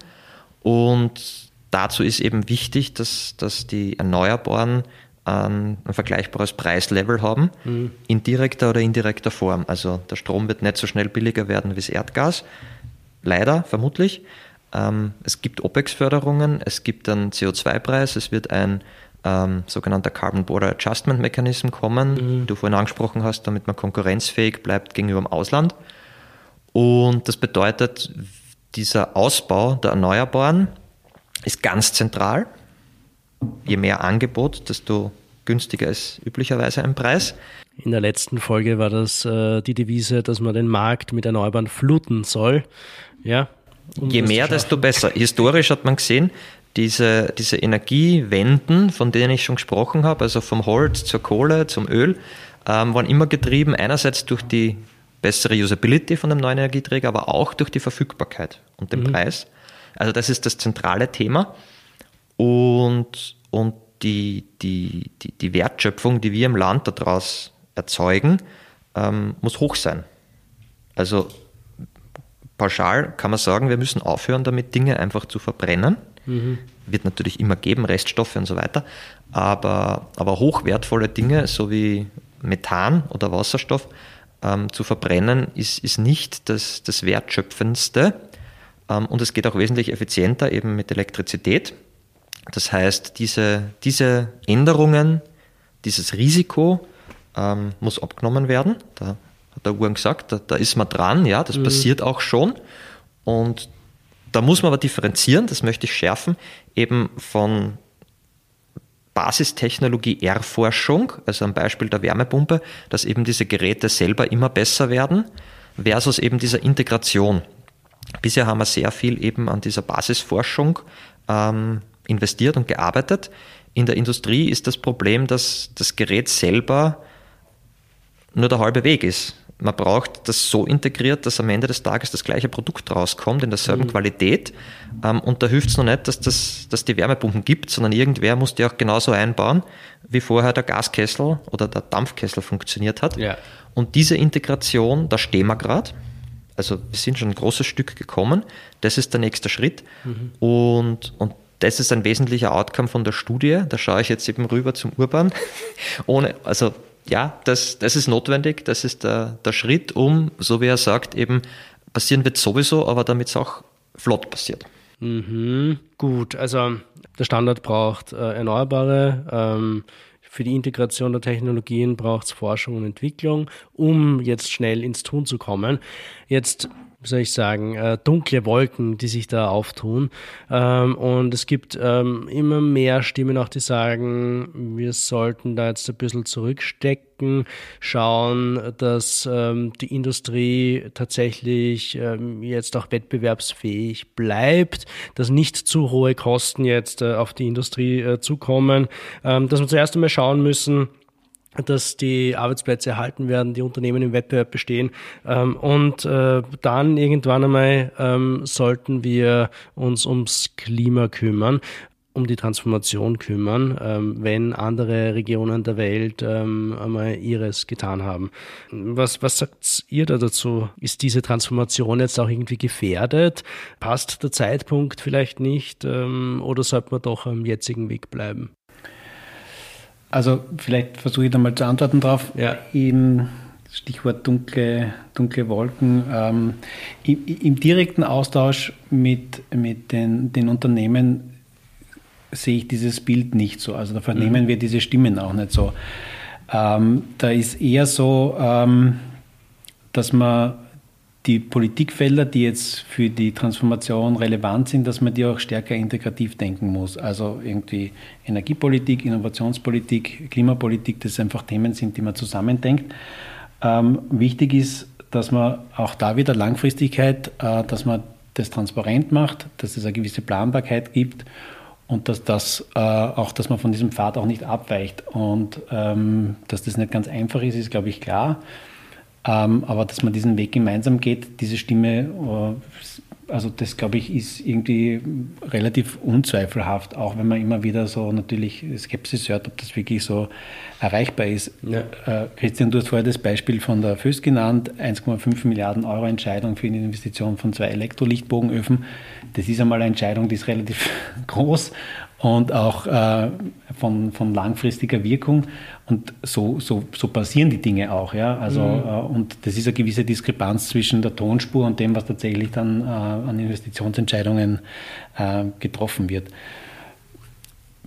Und dazu ist eben wichtig, dass, dass die Erneuerbaren ein, ein vergleichbares Preislevel haben, mhm. in direkter oder indirekter Form. Also der Strom wird nicht so schnell billiger werden wie das Erdgas. Leider, vermutlich. Ähm, es gibt OPEX-Förderungen, es gibt einen CO2-Preis, es wird ein ähm, sogenannter Carbon Border Adjustment Mechanism kommen, mhm. du vorhin angesprochen hast, damit man konkurrenzfähig bleibt gegenüber dem Ausland. Und das bedeutet, dieser Ausbau der Erneuerbaren ist ganz zentral. Je mehr Angebot, desto günstiger ist üblicherweise ein Preis. In der letzten Folge war das äh, die Devise, dass man den Markt mit Erneuerbaren fluten soll. Ja, um Je mehr, desto besser. Historisch hat man gesehen, diese, diese Energiewenden, von denen ich schon gesprochen habe, also vom Holz zur Kohle, zum Öl, ähm, waren immer getrieben einerseits durch die bessere Usability von dem neuen Energieträger, aber auch durch die Verfügbarkeit und den mhm. Preis. Also das ist das zentrale Thema. Und, und die, die, die, die Wertschöpfung, die wir im Land daraus erzeugen, ähm, muss hoch sein. Also pauschal kann man sagen, wir müssen aufhören, damit Dinge einfach zu verbrennen. Mhm. Wird natürlich immer geben, Reststoffe und so weiter. Aber, aber hochwertvolle Dinge, so wie Methan oder Wasserstoff, ähm, zu verbrennen, ist, ist nicht das, das Wertschöpfendste. Ähm, und es geht auch wesentlich effizienter eben mit Elektrizität. Das heißt, diese, diese Änderungen, dieses Risiko ähm, muss abgenommen werden. Da hat der Uhren gesagt, da, da, ist man dran, ja, das mhm. passiert auch schon. Und da muss man aber differenzieren, das möchte ich schärfen, eben von Basistechnologie Erforschung, also am Beispiel der Wärmepumpe, dass eben diese Geräte selber immer besser werden, versus eben dieser Integration. Bisher haben wir sehr viel eben an dieser Basisforschung ähm, investiert und gearbeitet. In der Industrie ist das Problem, dass das Gerät selber nur der halbe Weg ist. Man braucht das so integriert, dass am Ende des Tages das gleiche Produkt rauskommt, in derselben mhm. Qualität. Ähm, und da hilft es noch nicht, dass das dass die Wärmepumpen gibt, sondern irgendwer muss die auch genauso einbauen, wie vorher der Gaskessel oder der Dampfkessel funktioniert hat. Ja. Und diese Integration, da stehen wir gerade. Also wir sind schon ein großes Stück gekommen. Das ist der nächste Schritt. Mhm. Und, und das ist ein wesentlicher Outcome von der Studie. Da schaue ich jetzt eben rüber zum Urban. Ohne, also ja, das, das ist notwendig, das ist der, der Schritt, um, so wie er sagt, eben passieren wird sowieso, aber damit es auch flott passiert. Mhm, gut, also der Standard braucht äh, Erneuerbare. Ähm, für die Integration der Technologien braucht es Forschung und Entwicklung, um jetzt schnell ins Tun zu kommen. Jetzt wie soll ich sagen, äh, dunkle Wolken, die sich da auftun. Ähm, und es gibt ähm, immer mehr Stimmen auch, die sagen, wir sollten da jetzt ein bisschen zurückstecken, schauen, dass ähm, die Industrie tatsächlich ähm, jetzt auch wettbewerbsfähig bleibt, dass nicht zu hohe Kosten jetzt äh, auf die Industrie äh, zukommen, ähm, dass wir zuerst einmal schauen müssen, dass die Arbeitsplätze erhalten werden, die Unternehmen im Wettbewerb bestehen. Ähm, und äh, dann irgendwann einmal ähm, sollten wir uns ums Klima kümmern um die Transformation kümmern, ähm, wenn andere Regionen der Welt einmal ihres getan haben. Was, was sagt ihr da dazu? Ist diese Transformation jetzt auch irgendwie gefährdet? Passt der Zeitpunkt vielleicht nicht oder sollte man doch am jetzigen Weg bleiben? Also vielleicht versuche ich da mal zu antworten drauf. Ja. Im Stichwort dunkle, dunkle Wolken. Ähm, im, im, direkten Austausch mit, mit den, den Unternehmen sehe ich dieses Bild nicht so. Also da vernehmen mhm. wir diese Stimmen auch nicht so. Ähm, da ist eher so, ähm, dass man die Politikfelder, die jetzt für die Transformation relevant sind, dass man die auch stärker integrativ denken muss. Also irgendwie Energiepolitik, Innovationspolitik, Klimapolitik, das einfach Themen sind, die man zusammendenkt. Ähm, wichtig ist, dass man auch da wieder Langfristigkeit, äh, dass man das transparent macht, dass es eine gewisse Planbarkeit gibt und dass das äh, auch, dass man von diesem Pfad auch nicht abweicht. Und ähm, dass das nicht ganz einfach ist, ist, glaube ich, klar. Ähm, aber dass man diesen Weg gemeinsam geht, diese Stimme, äh, also das glaube ich, ist irgendwie relativ unzweifelhaft, auch wenn man immer wieder so natürlich Skepsis hört, ob das wirklich so erreichbar ist. Ja. Äh, Christian, du hast vorher das Beispiel von der FÖS genannt, 1,5 Milliarden Euro Entscheidung für eine Investition von zwei Elektrolichtbogenöfen. Das ist einmal eine Entscheidung, die ist relativ groß und auch äh, von, von langfristiger Wirkung. Und so, so, so passieren die Dinge auch. Ja? Also, mhm. äh, und das ist eine gewisse Diskrepanz zwischen der Tonspur und dem, was tatsächlich dann äh, an Investitionsentscheidungen äh, getroffen wird.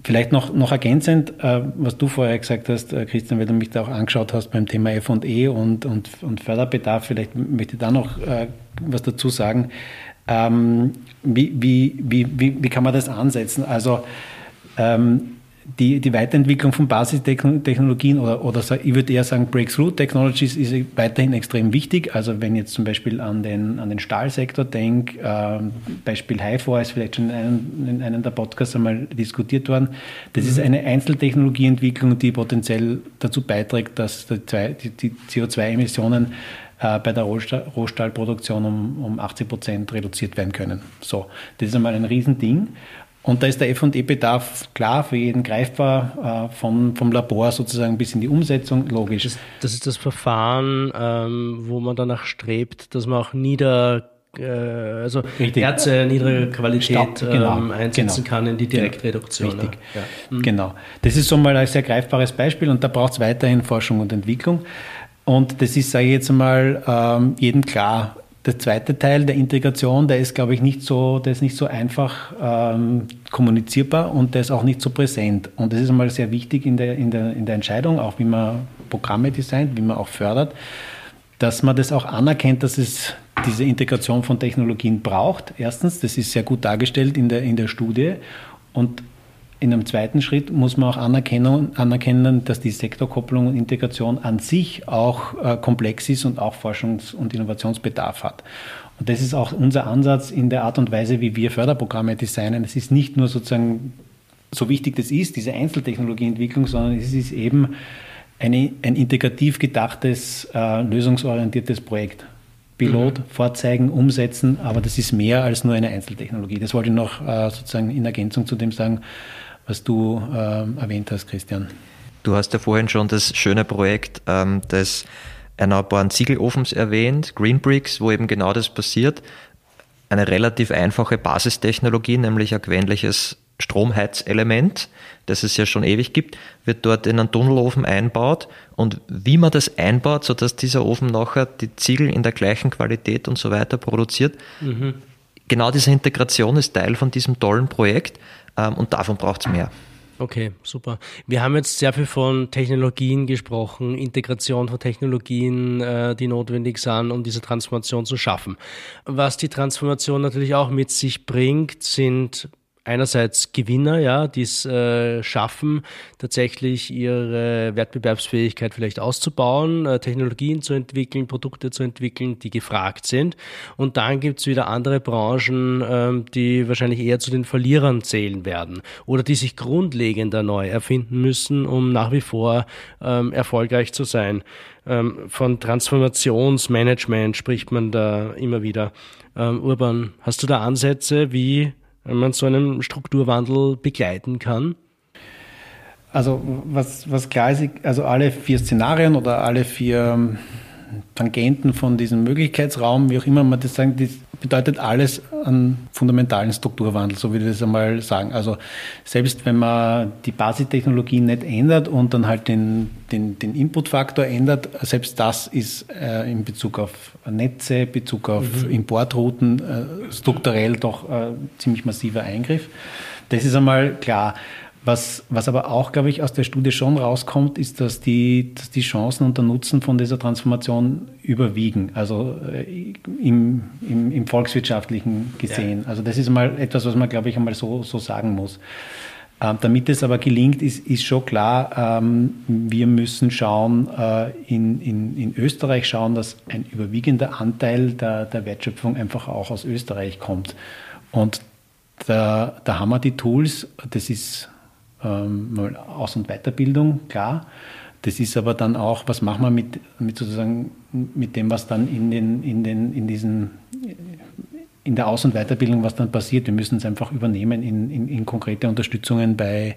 Vielleicht noch, noch ergänzend, äh, was du vorher gesagt hast, äh, Christian, weil du mich da auch angeschaut hast beim Thema FE und, und, und Förderbedarf, vielleicht möchte ich da noch äh, was dazu sagen. Ähm, wie, wie, wie, wie, wie kann man das ansetzen? Also ähm, die, die Weiterentwicklung von Basistechnologien oder, oder ich würde eher sagen Breakthrough Technologies ist weiterhin extrem wichtig. Also wenn ich jetzt zum Beispiel an den, an den Stahlsektor denke, äh, Beispiel HIFO ist vielleicht schon in einem, in einem der Podcasts einmal diskutiert worden. Das mhm. ist eine Einzeltechnologieentwicklung, die potenziell dazu beiträgt, dass die, die CO2-Emissionen äh, bei der Rohstahlproduktion um, um 80 Prozent reduziert werden können. So, das ist einmal ein Riesending. Und da ist der FE-Bedarf klar für jeden greifbar, äh, vom, vom Labor sozusagen bis in die Umsetzung, logisch. Das, das ist das Verfahren, ähm, wo man danach strebt, dass man auch nieder äh, also Richtig. Erze niedriger Qualität Staub, genau, ähm, einsetzen genau, kann in die genau. Direktreduktion. Richtig. Ja. Mhm. Genau. Das ist so mal ein sehr greifbares Beispiel und da braucht es weiterhin Forschung und Entwicklung. Und das ist, sage ich jetzt mal, ähm, jedem klar. Der zweite Teil der Integration, der ist, glaube ich, nicht so, der ist nicht so einfach ähm, kommunizierbar und der ist auch nicht so präsent. Und das ist einmal sehr wichtig in der, in, der, in der Entscheidung, auch wie man Programme designt, wie man auch fördert, dass man das auch anerkennt, dass es diese Integration von Technologien braucht. Erstens, das ist sehr gut dargestellt in der, in der Studie. Und in einem zweiten Schritt muss man auch anerkennen, anerkennen dass die Sektorkopplung und Integration an sich auch äh, komplex ist und auch Forschungs- und Innovationsbedarf hat. Und das ist auch unser Ansatz in der Art und Weise, wie wir Förderprogramme designen. Es ist nicht nur sozusagen, so wichtig das ist, diese Einzeltechnologieentwicklung, sondern es ist eben eine, ein integrativ gedachtes, äh, lösungsorientiertes Projekt. Pilot mhm. vorzeigen, umsetzen, aber das ist mehr als nur eine Einzeltechnologie. Das wollte ich noch äh, sozusagen in Ergänzung zu dem sagen, was du äh, erwähnt hast, Christian. Du hast ja vorhin schon das schöne Projekt ähm, des erneuerbaren Ziegelofens erwähnt, Greenbricks, wo eben genau das passiert. Eine relativ einfache Basistechnologie, nämlich ein gewöhnliches Stromheizelement, das es ja schon ewig gibt, wird dort in einen Tunnelofen einbaut und wie man das einbaut, sodass dieser Ofen nachher die Ziegel in der gleichen Qualität und so weiter produziert. Mhm. Genau diese Integration ist Teil von diesem tollen Projekt und davon braucht es mehr. Okay, super. Wir haben jetzt sehr viel von Technologien gesprochen, Integration von Technologien, äh, die notwendig sind, um diese Transformation zu schaffen. Was die Transformation natürlich auch mit sich bringt, sind einerseits Gewinner, ja, die es äh, schaffen, tatsächlich ihre Wettbewerbsfähigkeit vielleicht auszubauen, äh, Technologien zu entwickeln, Produkte zu entwickeln, die gefragt sind. Und dann gibt's wieder andere Branchen, ähm, die wahrscheinlich eher zu den Verlierern zählen werden oder die sich grundlegender neu erfinden müssen, um nach wie vor ähm, erfolgreich zu sein. Ähm, von Transformationsmanagement spricht man da immer wieder. Ähm, Urban, hast du da Ansätze, wie wenn man so einen Strukturwandel begleiten kann? Also was, was klar ist, also alle vier Szenarien oder alle vier ähm, Tangenten von diesem Möglichkeitsraum, wie auch immer man das sagen, das bedeutet alles einen fundamentalen Strukturwandel, so würde ich das einmal sagen. Also selbst wenn man die Basistechnologie nicht ändert und dann halt den, den, den Inputfaktor ändert, selbst das ist äh, in Bezug auf Netze, Bezug auf mhm. Importrouten äh, strukturell doch äh, ziemlich massiver Eingriff. Das ist einmal klar. Was, was aber auch, glaube ich, aus der Studie schon rauskommt, ist, dass die, dass die Chancen und der Nutzen von dieser Transformation überwiegen, also äh, im, im, im volkswirtschaftlichen gesehen. Ja. Also das ist mal etwas, was man, glaube ich, einmal so, so sagen muss. Ähm, damit es aber gelingt, ist, ist schon klar, ähm, wir müssen schauen, äh, in, in, in Österreich schauen, dass ein überwiegender Anteil der, der Wertschöpfung einfach auch aus Österreich kommt. Und da, da haben wir die Tools, das ist ähm, Aus- und Weiterbildung, klar. Das ist aber dann auch, was machen wir mit, mit sozusagen mit dem, was dann in den, in den, in diesen, in der Aus- und Weiterbildung, was dann passiert. Wir müssen es einfach übernehmen in, in, in konkrete Unterstützungen bei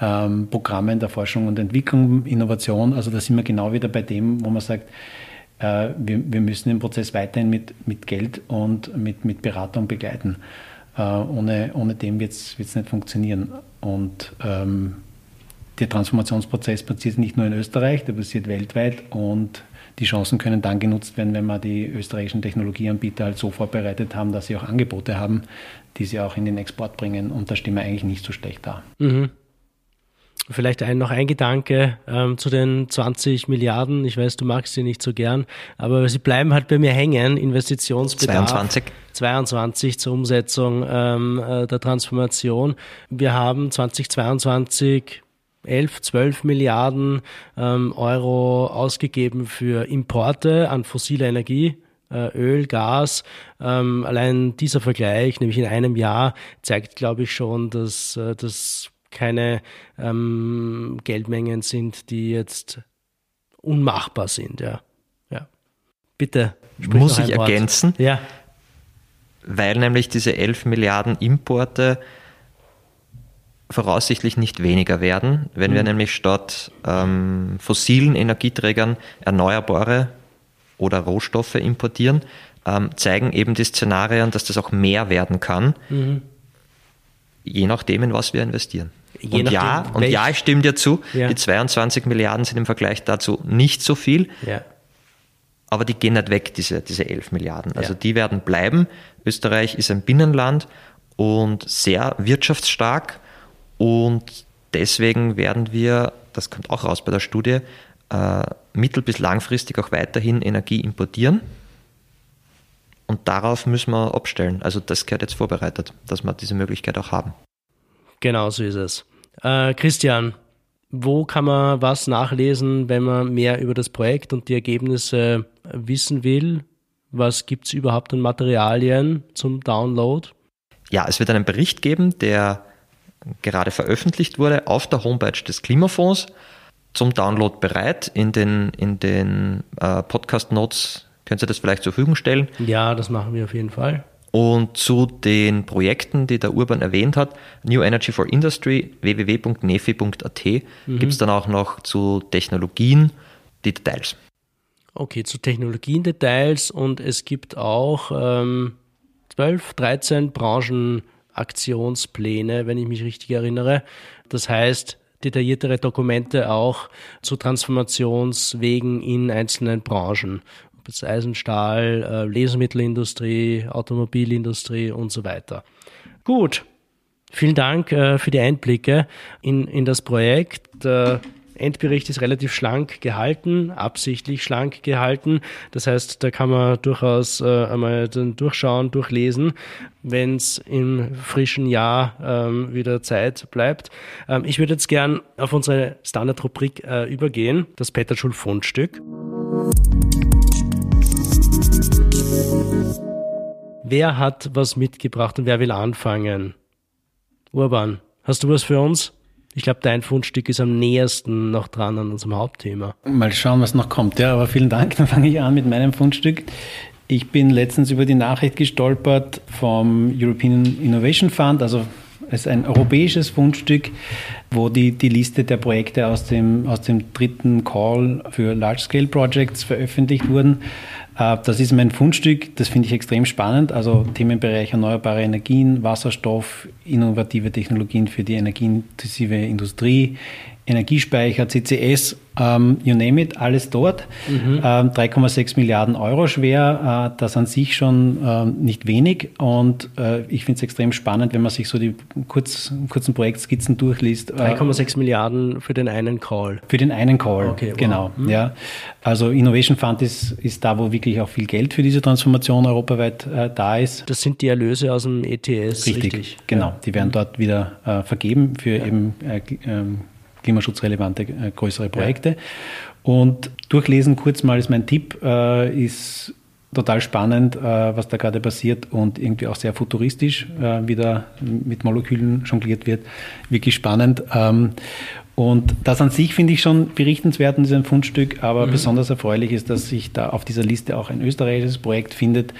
ähm, Programmen der Forschung und Entwicklung, Innovation. Also da sind wir genau wieder bei dem, wo man sagt, äh, wir, wir müssen den Prozess weiterhin mit, mit Geld und mit, mit Beratung begleiten. Äh, ohne, ohne dem wird es nicht funktionieren. Und ähm, der Transformationsprozess passiert nicht nur in Österreich, der passiert weltweit und die Chancen können dann genutzt werden, wenn wir die österreichischen Technologieanbieter halt so vorbereitet haben, dass sie auch Angebote haben, die sie auch in den Export bringen. Und da stehen wir eigentlich nicht so schlecht da. Mhm. Vielleicht ein, noch ein Gedanke ähm, zu den 20 Milliarden. Ich weiß, du magst sie nicht so gern, aber sie bleiben halt bei mir hängen. Investitionsbedarf. 22. 22 zur Umsetzung ähm, äh, der Transformation. Wir haben 2022 11, 12 Milliarden ähm, Euro ausgegeben für Importe an fossiler Energie. Äh, Öl, Gas. Ähm, allein dieser Vergleich, nämlich in einem Jahr, zeigt, glaube ich, schon, dass äh, das keine ähm, Geldmengen sind, die jetzt unmachbar sind. Ja, ja. Bitte. Muss ich Wort. ergänzen? Ja. Weil nämlich diese 11 Milliarden Importe voraussichtlich nicht weniger werden, wenn mhm. wir nämlich statt ähm, fossilen Energieträgern erneuerbare oder Rohstoffe importieren, ähm, zeigen eben die Szenarien, dass das auch mehr werden kann, mhm. Je nachdem, in was wir investieren. Je und ja, und ja, ich stimme dir zu, ja. die 22 Milliarden sind im Vergleich dazu nicht so viel. Ja. Aber die gehen nicht weg, diese, diese 11 Milliarden. Also ja. die werden bleiben. Österreich ist ein Binnenland und sehr wirtschaftsstark. Und deswegen werden wir, das kommt auch raus bei der Studie, äh, mittel- bis langfristig auch weiterhin Energie importieren. Und darauf müssen wir abstellen. Also das gehört jetzt vorbereitet, dass wir diese Möglichkeit auch haben. Genau so ist es. Äh, Christian, wo kann man was nachlesen, wenn man mehr über das Projekt und die Ergebnisse wissen will? Was gibt es überhaupt an Materialien zum Download? Ja, es wird einen Bericht geben, der gerade veröffentlicht wurde auf der Homepage des Klimafonds zum Download bereit. In den, in den äh, Podcast-Notes könnt ihr das vielleicht zur Verfügung stellen. Ja, das machen wir auf jeden Fall. Und zu den Projekten, die der Urban erwähnt hat, New Energy for Industry, www.nefi.at, mhm. gibt es dann auch noch zu Technologien die Details. Okay, zu Technologien-Details und es gibt auch ähm, 12, 13 Branchenaktionspläne, wenn ich mich richtig erinnere. Das heißt, detailliertere Dokumente auch zu Transformationswegen in einzelnen Branchen ob es Eisen, Stahl, äh, Lebensmittelindustrie, Automobilindustrie und so weiter. Gut, vielen Dank äh, für die Einblicke in, in das Projekt. Der Endbericht ist relativ schlank gehalten, absichtlich schlank gehalten. Das heißt, da kann man durchaus äh, einmal dann durchschauen, durchlesen, wenn es im frischen Jahr ähm, wieder Zeit bleibt. Ähm, ich würde jetzt gern auf unsere Standardrubrik übergehen, das Petterschul-Fundstück. Wer hat was mitgebracht und wer will anfangen? Urban, hast du was für uns? Ich glaube, dein Fundstück ist am nähersten noch dran an unserem Hauptthema. Mal schauen, was noch kommt. Ja, aber vielen Dank. Dann fange ich an mit meinem Fundstück. Ich bin letztens über die Nachricht gestolpert vom European Innovation Fund, also ist ein europäisches Fundstück, wo die, die Liste der Projekte aus dem, aus dem dritten Call für Large-Scale Projects veröffentlicht wurden. Äh, das ist mein Fundstück, das finde ich extrem spannend. Also Themenbereich erneuerbare Energien, Wasserstoff, innovative Technologien für die energieintensive Industrie, Energiespeicher, CCS, ähm, you name it, alles dort. Mhm. Ähm, 3,6 Milliarden Euro schwer, äh, das an sich schon äh, nicht wenig. Und äh, ich finde es extrem spannend, wenn man sich so die kurz, kurzen Projektskizzen durchliest. 3,6 äh, Milliarden für den einen Call. Für den einen Call, okay, wow. genau. Mhm. Ja. Also Innovation Fund ist, ist da, wo wirklich auch viel Geld für diese Transformation europaweit äh, da ist. Das sind die Erlöse aus dem ETS. Richtig, richtig. genau. Ja. Die werden dort wieder äh, vergeben für ja. eben ähm, klimaschutzrelevante äh, größere Projekte. Ja. Und durchlesen kurz mal ist mein Tipp, äh, ist total spannend, äh, was da gerade passiert und irgendwie auch sehr futuristisch, äh, wie da mit Molekülen jongliert wird. Wirklich spannend. Ähm, und das an sich finde ich schon berichtenswert in diesem Fundstück, aber mhm. besonders erfreulich ist, dass sich da auf dieser Liste auch ein österreichisches Projekt findet,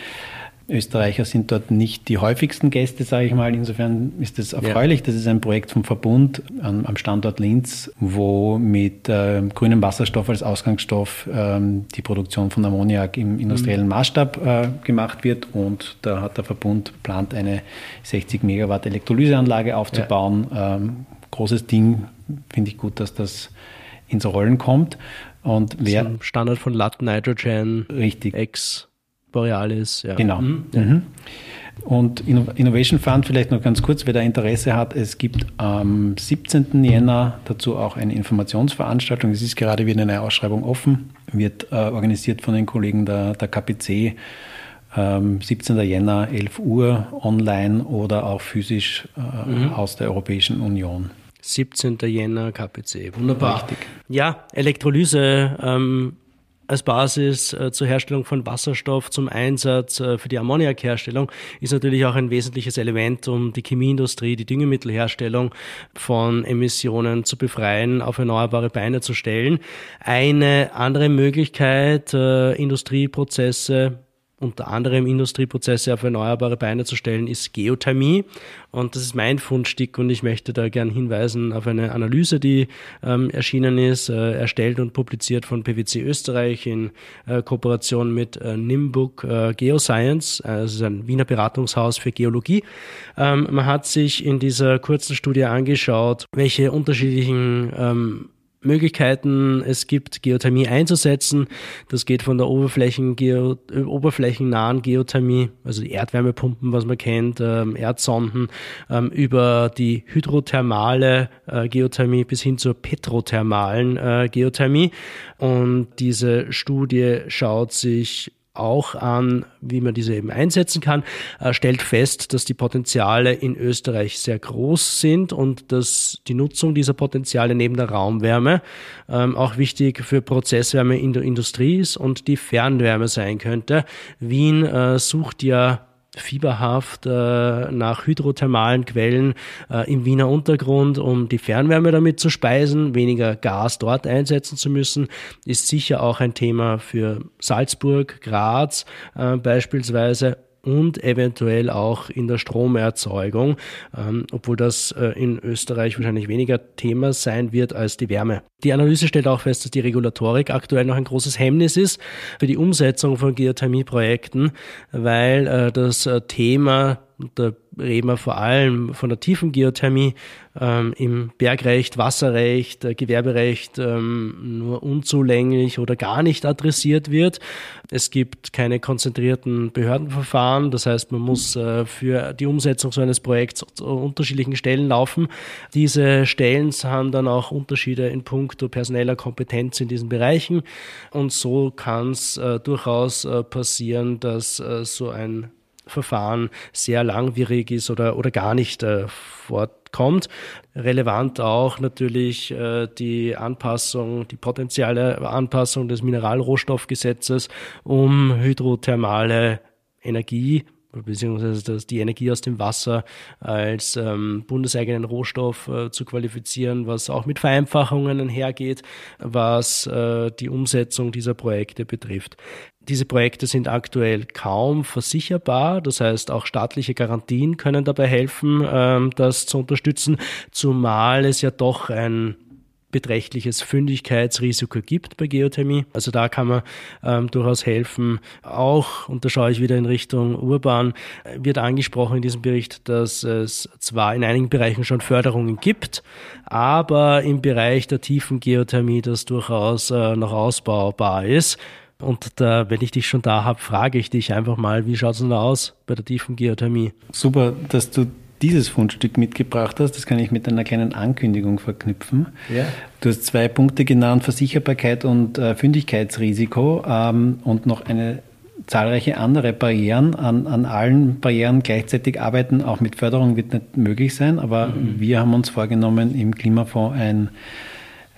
Österreicher sind dort nicht die häufigsten Gäste, sage ich mal. Insofern ist es erfreulich. Ja. Das ist ein Projekt vom Verbund am, Standort Linz, wo mit äh, grünem Wasserstoff als Ausgangsstoff ähm, die Produktion von Ammoniak im industriellen mhm. Maßstab äh, gemacht wird. Und da hat der Verbund plant, eine 60 Megawatt Elektrolyseanlage aufzubauen. Ja. Ähm, großes Ding. Finde ich gut, dass das ins Rollen kommt. Und wer Standard von Lat Nitrogen richtig X Borealis. Ja. Genau. Mhm. Mhm. Und Innovation Fund vielleicht noch ganz kurz, wer da Interesse hat, es gibt am 17. Jänner dazu auch eine Informationsveranstaltung. Es ist gerade wieder eine Ausschreibung offen, wird äh, organisiert von den Kollegen der, der KPC. Ähm, 17. Jänner, 11 Uhr, online oder auch physisch äh, mhm. aus der Europäischen Union. 17. Jänner, KPC. Wunderbar. Richtig. Ja, Elektrolyse ähm, als Basis äh, zur Herstellung von Wasserstoff zum Einsatz äh, für die Ammoniakherstellung ist natürlich auch ein wesentliches Element, um die Chemieindustrie, die Düngemittelherstellung von Emissionen zu befreien, auf erneuerbare Beine zu stellen. Eine andere Möglichkeit, äh, Industrieprozesse unter anderem Industrieprozesse auf erneuerbare Beine zu stellen, ist Geothermie. Und das ist mein Fundstück und ich möchte da gern hinweisen auf eine Analyse, die ähm, erschienen ist, äh, erstellt und publiziert von PwC Österreich in äh, Kooperation mit äh, Nimbuk äh, Geoscience. Äh, das ist ein Wiener Beratungshaus für Geologie. Ähm, man hat sich in dieser kurzen Studie angeschaut, welche unterschiedlichen ähm, Möglichkeiten es gibt, Geothermie einzusetzen. Das geht von der Oberflächen -Geo oberflächennahen Geothermie, also die Erdwärmepumpen, was man kennt, ähm, Erdsonden, ähm, über die hydrothermale äh, Geothermie bis hin zur petrothermalen äh, Geothermie. Und diese Studie schaut sich auch an, wie man diese eben einsetzen kann, äh, stellt fest, dass die Potenziale in Österreich sehr groß sind und dass die Nutzung dieser Potenziale neben der Raumwärme ähm, auch wichtig für Prozesswärme in der Industrie ist und die Fernwärme sein könnte. Wien äh, sucht ja fieberhaft äh, nach hydrothermalen Quellen äh, im Wiener Untergrund, um die Fernwärme damit zu speisen, weniger Gas dort einsetzen zu müssen, ist sicher auch ein Thema für Salzburg, Graz äh, beispielsweise und eventuell auch in der Stromerzeugung, ähm, obwohl das äh, in Österreich wahrscheinlich weniger Thema sein wird als die Wärme. Die Analyse stellt auch fest, dass die Regulatorik aktuell noch ein großes Hemmnis ist für die Umsetzung von Geothermieprojekten, weil äh, das äh, Thema da reden wir vor allem von der tiefen Geothermie ähm, im Bergrecht, Wasserrecht, äh, Gewerberecht ähm, nur unzulänglich oder gar nicht adressiert wird. Es gibt keine konzentrierten Behördenverfahren, das heißt, man muss äh, für die Umsetzung so eines Projekts zu unterschiedlichen Stellen laufen. Diese Stellen haben dann auch Unterschiede in puncto personeller Kompetenz in diesen Bereichen und so kann es äh, durchaus äh, passieren, dass äh, so ein Verfahren sehr langwierig ist oder, oder gar nicht äh, fortkommt. Relevant auch natürlich äh, die Anpassung, die potenzielle Anpassung des Mineralrohstoffgesetzes, um hydrothermale Energie beziehungsweise die Energie aus dem Wasser als ähm, bundeseigenen Rohstoff äh, zu qualifizieren, was auch mit Vereinfachungen einhergeht, was äh, die Umsetzung dieser Projekte betrifft. Diese Projekte sind aktuell kaum versicherbar, das heißt auch staatliche Garantien können dabei helfen, ähm, das zu unterstützen, zumal es ja doch ein beträchtliches Fündigkeitsrisiko gibt bei Geothermie. Also da kann man ähm, durchaus helfen. Auch, und da schaue ich wieder in Richtung Urban, wird angesprochen in diesem Bericht, dass es zwar in einigen Bereichen schon Förderungen gibt, aber im Bereich der tiefen Geothermie das durchaus äh, noch ausbaubar ist. Und da, wenn ich dich schon da habe, frage ich dich einfach mal, wie schaut es denn da aus bei der tiefen Geothermie? Super, dass du dieses Fundstück mitgebracht hast. Das kann ich mit einer kleinen Ankündigung verknüpfen. Ja. Du hast zwei Punkte genannt, Versicherbarkeit und äh, Fündigkeitsrisiko ähm, und noch eine zahlreiche andere Barrieren. An, an allen Barrieren gleichzeitig arbeiten, auch mit Förderung wird nicht möglich sein, aber mhm. wir haben uns vorgenommen, im Klimafonds ein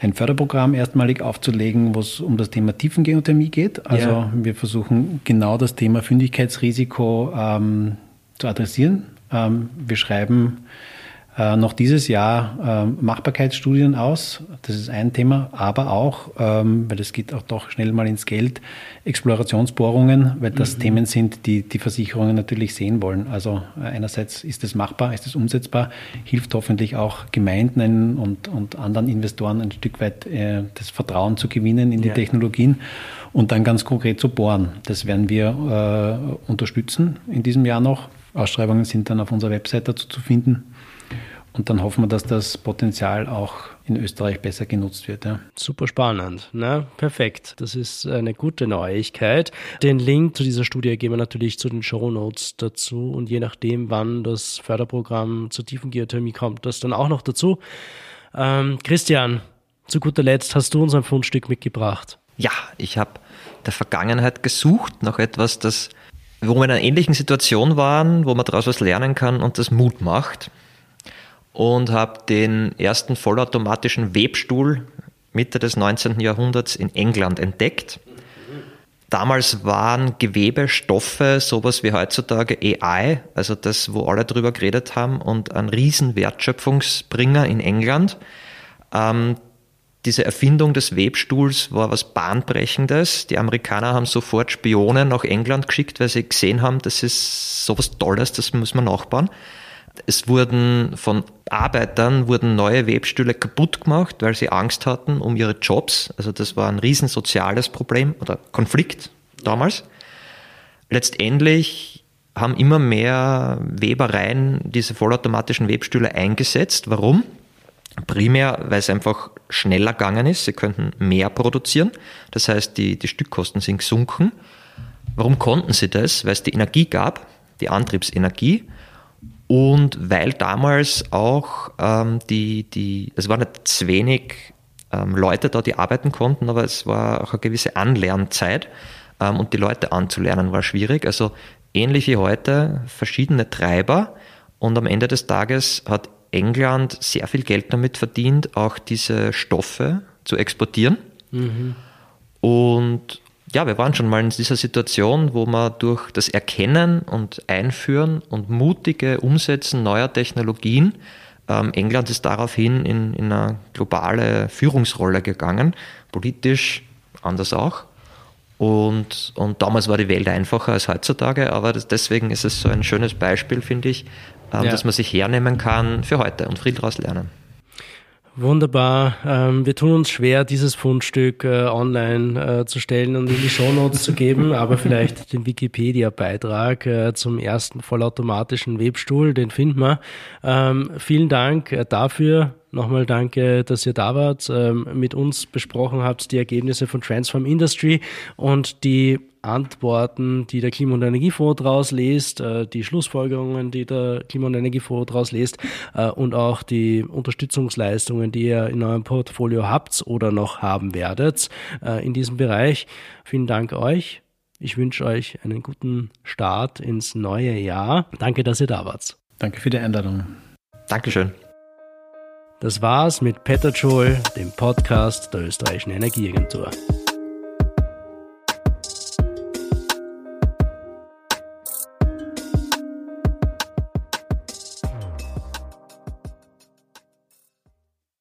ein Förderprogramm erstmalig aufzulegen, wo es um das Thema Tiefengeothermie geht. Also ja. wir versuchen genau das Thema Fündigkeitsrisiko ähm, zu adressieren wir schreiben äh, noch dieses Jahr äh, Machbarkeitsstudien aus. Das ist ein Thema, aber auch, ähm, weil es geht auch doch schnell mal ins Geld, Explorationsbohrungen, weil das mhm. Themen sind, die die Versicherungen natürlich sehen wollen. Also äh, einerseits ist es machbar, ist es umsetzbar, hilft hoffentlich auch Gemeinden und, und anderen Investoren ein Stück weit äh, das Vertrauen zu gewinnen in die ja. Technologien und dann ganz konkret zu bohren. Das werden wir unterstützen in diesem Jahr noch. Ausschreibungen sind dann auf unserer Website dazu zu finden. Und dann hoffen wir, dass das Potenzial auch in Österreich besser genutzt wird. Ja. Super spannend. Na, perfekt. Das ist eine gute Neuigkeit. Den Link zu dieser Studie geben wir natürlich zu den Show Notes dazu. Und je nachdem, wann das Förderprogramm zur tiefen Geothermie kommt, das dann auch noch dazu. Ähm, Christian, zu guter Letzt hast du uns ein Fundstück mitgebracht. Ja, ich habe der Vergangenheit gesucht nach etwas, das wo wir in einer ähnlichen Situation waren, wo man daraus was lernen kann und das Mut macht. Und habe den ersten vollautomatischen Webstuhl Mitte des 19. Jahrhunderts in England entdeckt. Damals waren Gewebestoffe sowas wie heutzutage AI, also das, wo alle drüber geredet haben und ein riesen Wertschöpfungsbringer in England. Ähm, diese Erfindung des Webstuhls war was Bahnbrechendes. Die Amerikaner haben sofort Spionen nach England geschickt, weil sie gesehen haben, das ist sowas Tolles, das muss man nachbauen. Es wurden von Arbeitern wurden neue Webstühle kaputt gemacht, weil sie Angst hatten um ihre Jobs. Also das war ein riesen soziales Problem oder Konflikt damals. Letztendlich haben immer mehr Webereien diese vollautomatischen Webstühle eingesetzt. Warum? Primär, weil es einfach schneller gegangen ist. Sie könnten mehr produzieren. Das heißt, die, die Stückkosten sind gesunken. Warum konnten sie das? Weil es die Energie gab, die Antriebsenergie. Und weil damals auch ähm, die, die, es waren nicht zu wenig ähm, Leute da, die arbeiten konnten, aber es war auch eine gewisse Anlernzeit. Ähm, und die Leute anzulernen war schwierig. Also ähnlich wie heute verschiedene Treiber. Und am Ende des Tages hat England sehr viel Geld damit verdient, auch diese Stoffe zu exportieren. Mhm. Und ja, wir waren schon mal in dieser Situation, wo man durch das Erkennen und Einführen und mutige Umsetzen neuer Technologien, ähm, England ist daraufhin in, in eine globale Führungsrolle gegangen, politisch anders auch. Und, und damals war die Welt einfacher als heutzutage, aber das, deswegen ist es so ein schönes Beispiel, finde ich, ähm, ja. dass man sich hernehmen kann für heute und viel daraus lernen. Wunderbar. Ähm, wir tun uns schwer, dieses Fundstück äh, online äh, zu stellen und in die Shownotes zu geben, aber vielleicht den Wikipedia-Beitrag äh, zum ersten vollautomatischen Webstuhl, den finden wir. Ähm, vielen Dank äh, dafür. Nochmal danke, dass ihr da wart, ähm, mit uns besprochen habt, die Ergebnisse von Transform Industry und die Antworten, die der Klima- und Energiefonds daraus liest, äh, die Schlussfolgerungen, die der Klima- und Energiefonds daraus liest äh, und auch die Unterstützungsleistungen, die ihr in eurem Portfolio habt oder noch haben werdet äh, in diesem Bereich. Vielen Dank euch. Ich wünsche euch einen guten Start ins neue Jahr. Danke, dass ihr da wart. Danke für die Einladung. Dankeschön. Das war's mit Peter Joel, dem Podcast der österreichischen Energieagentur.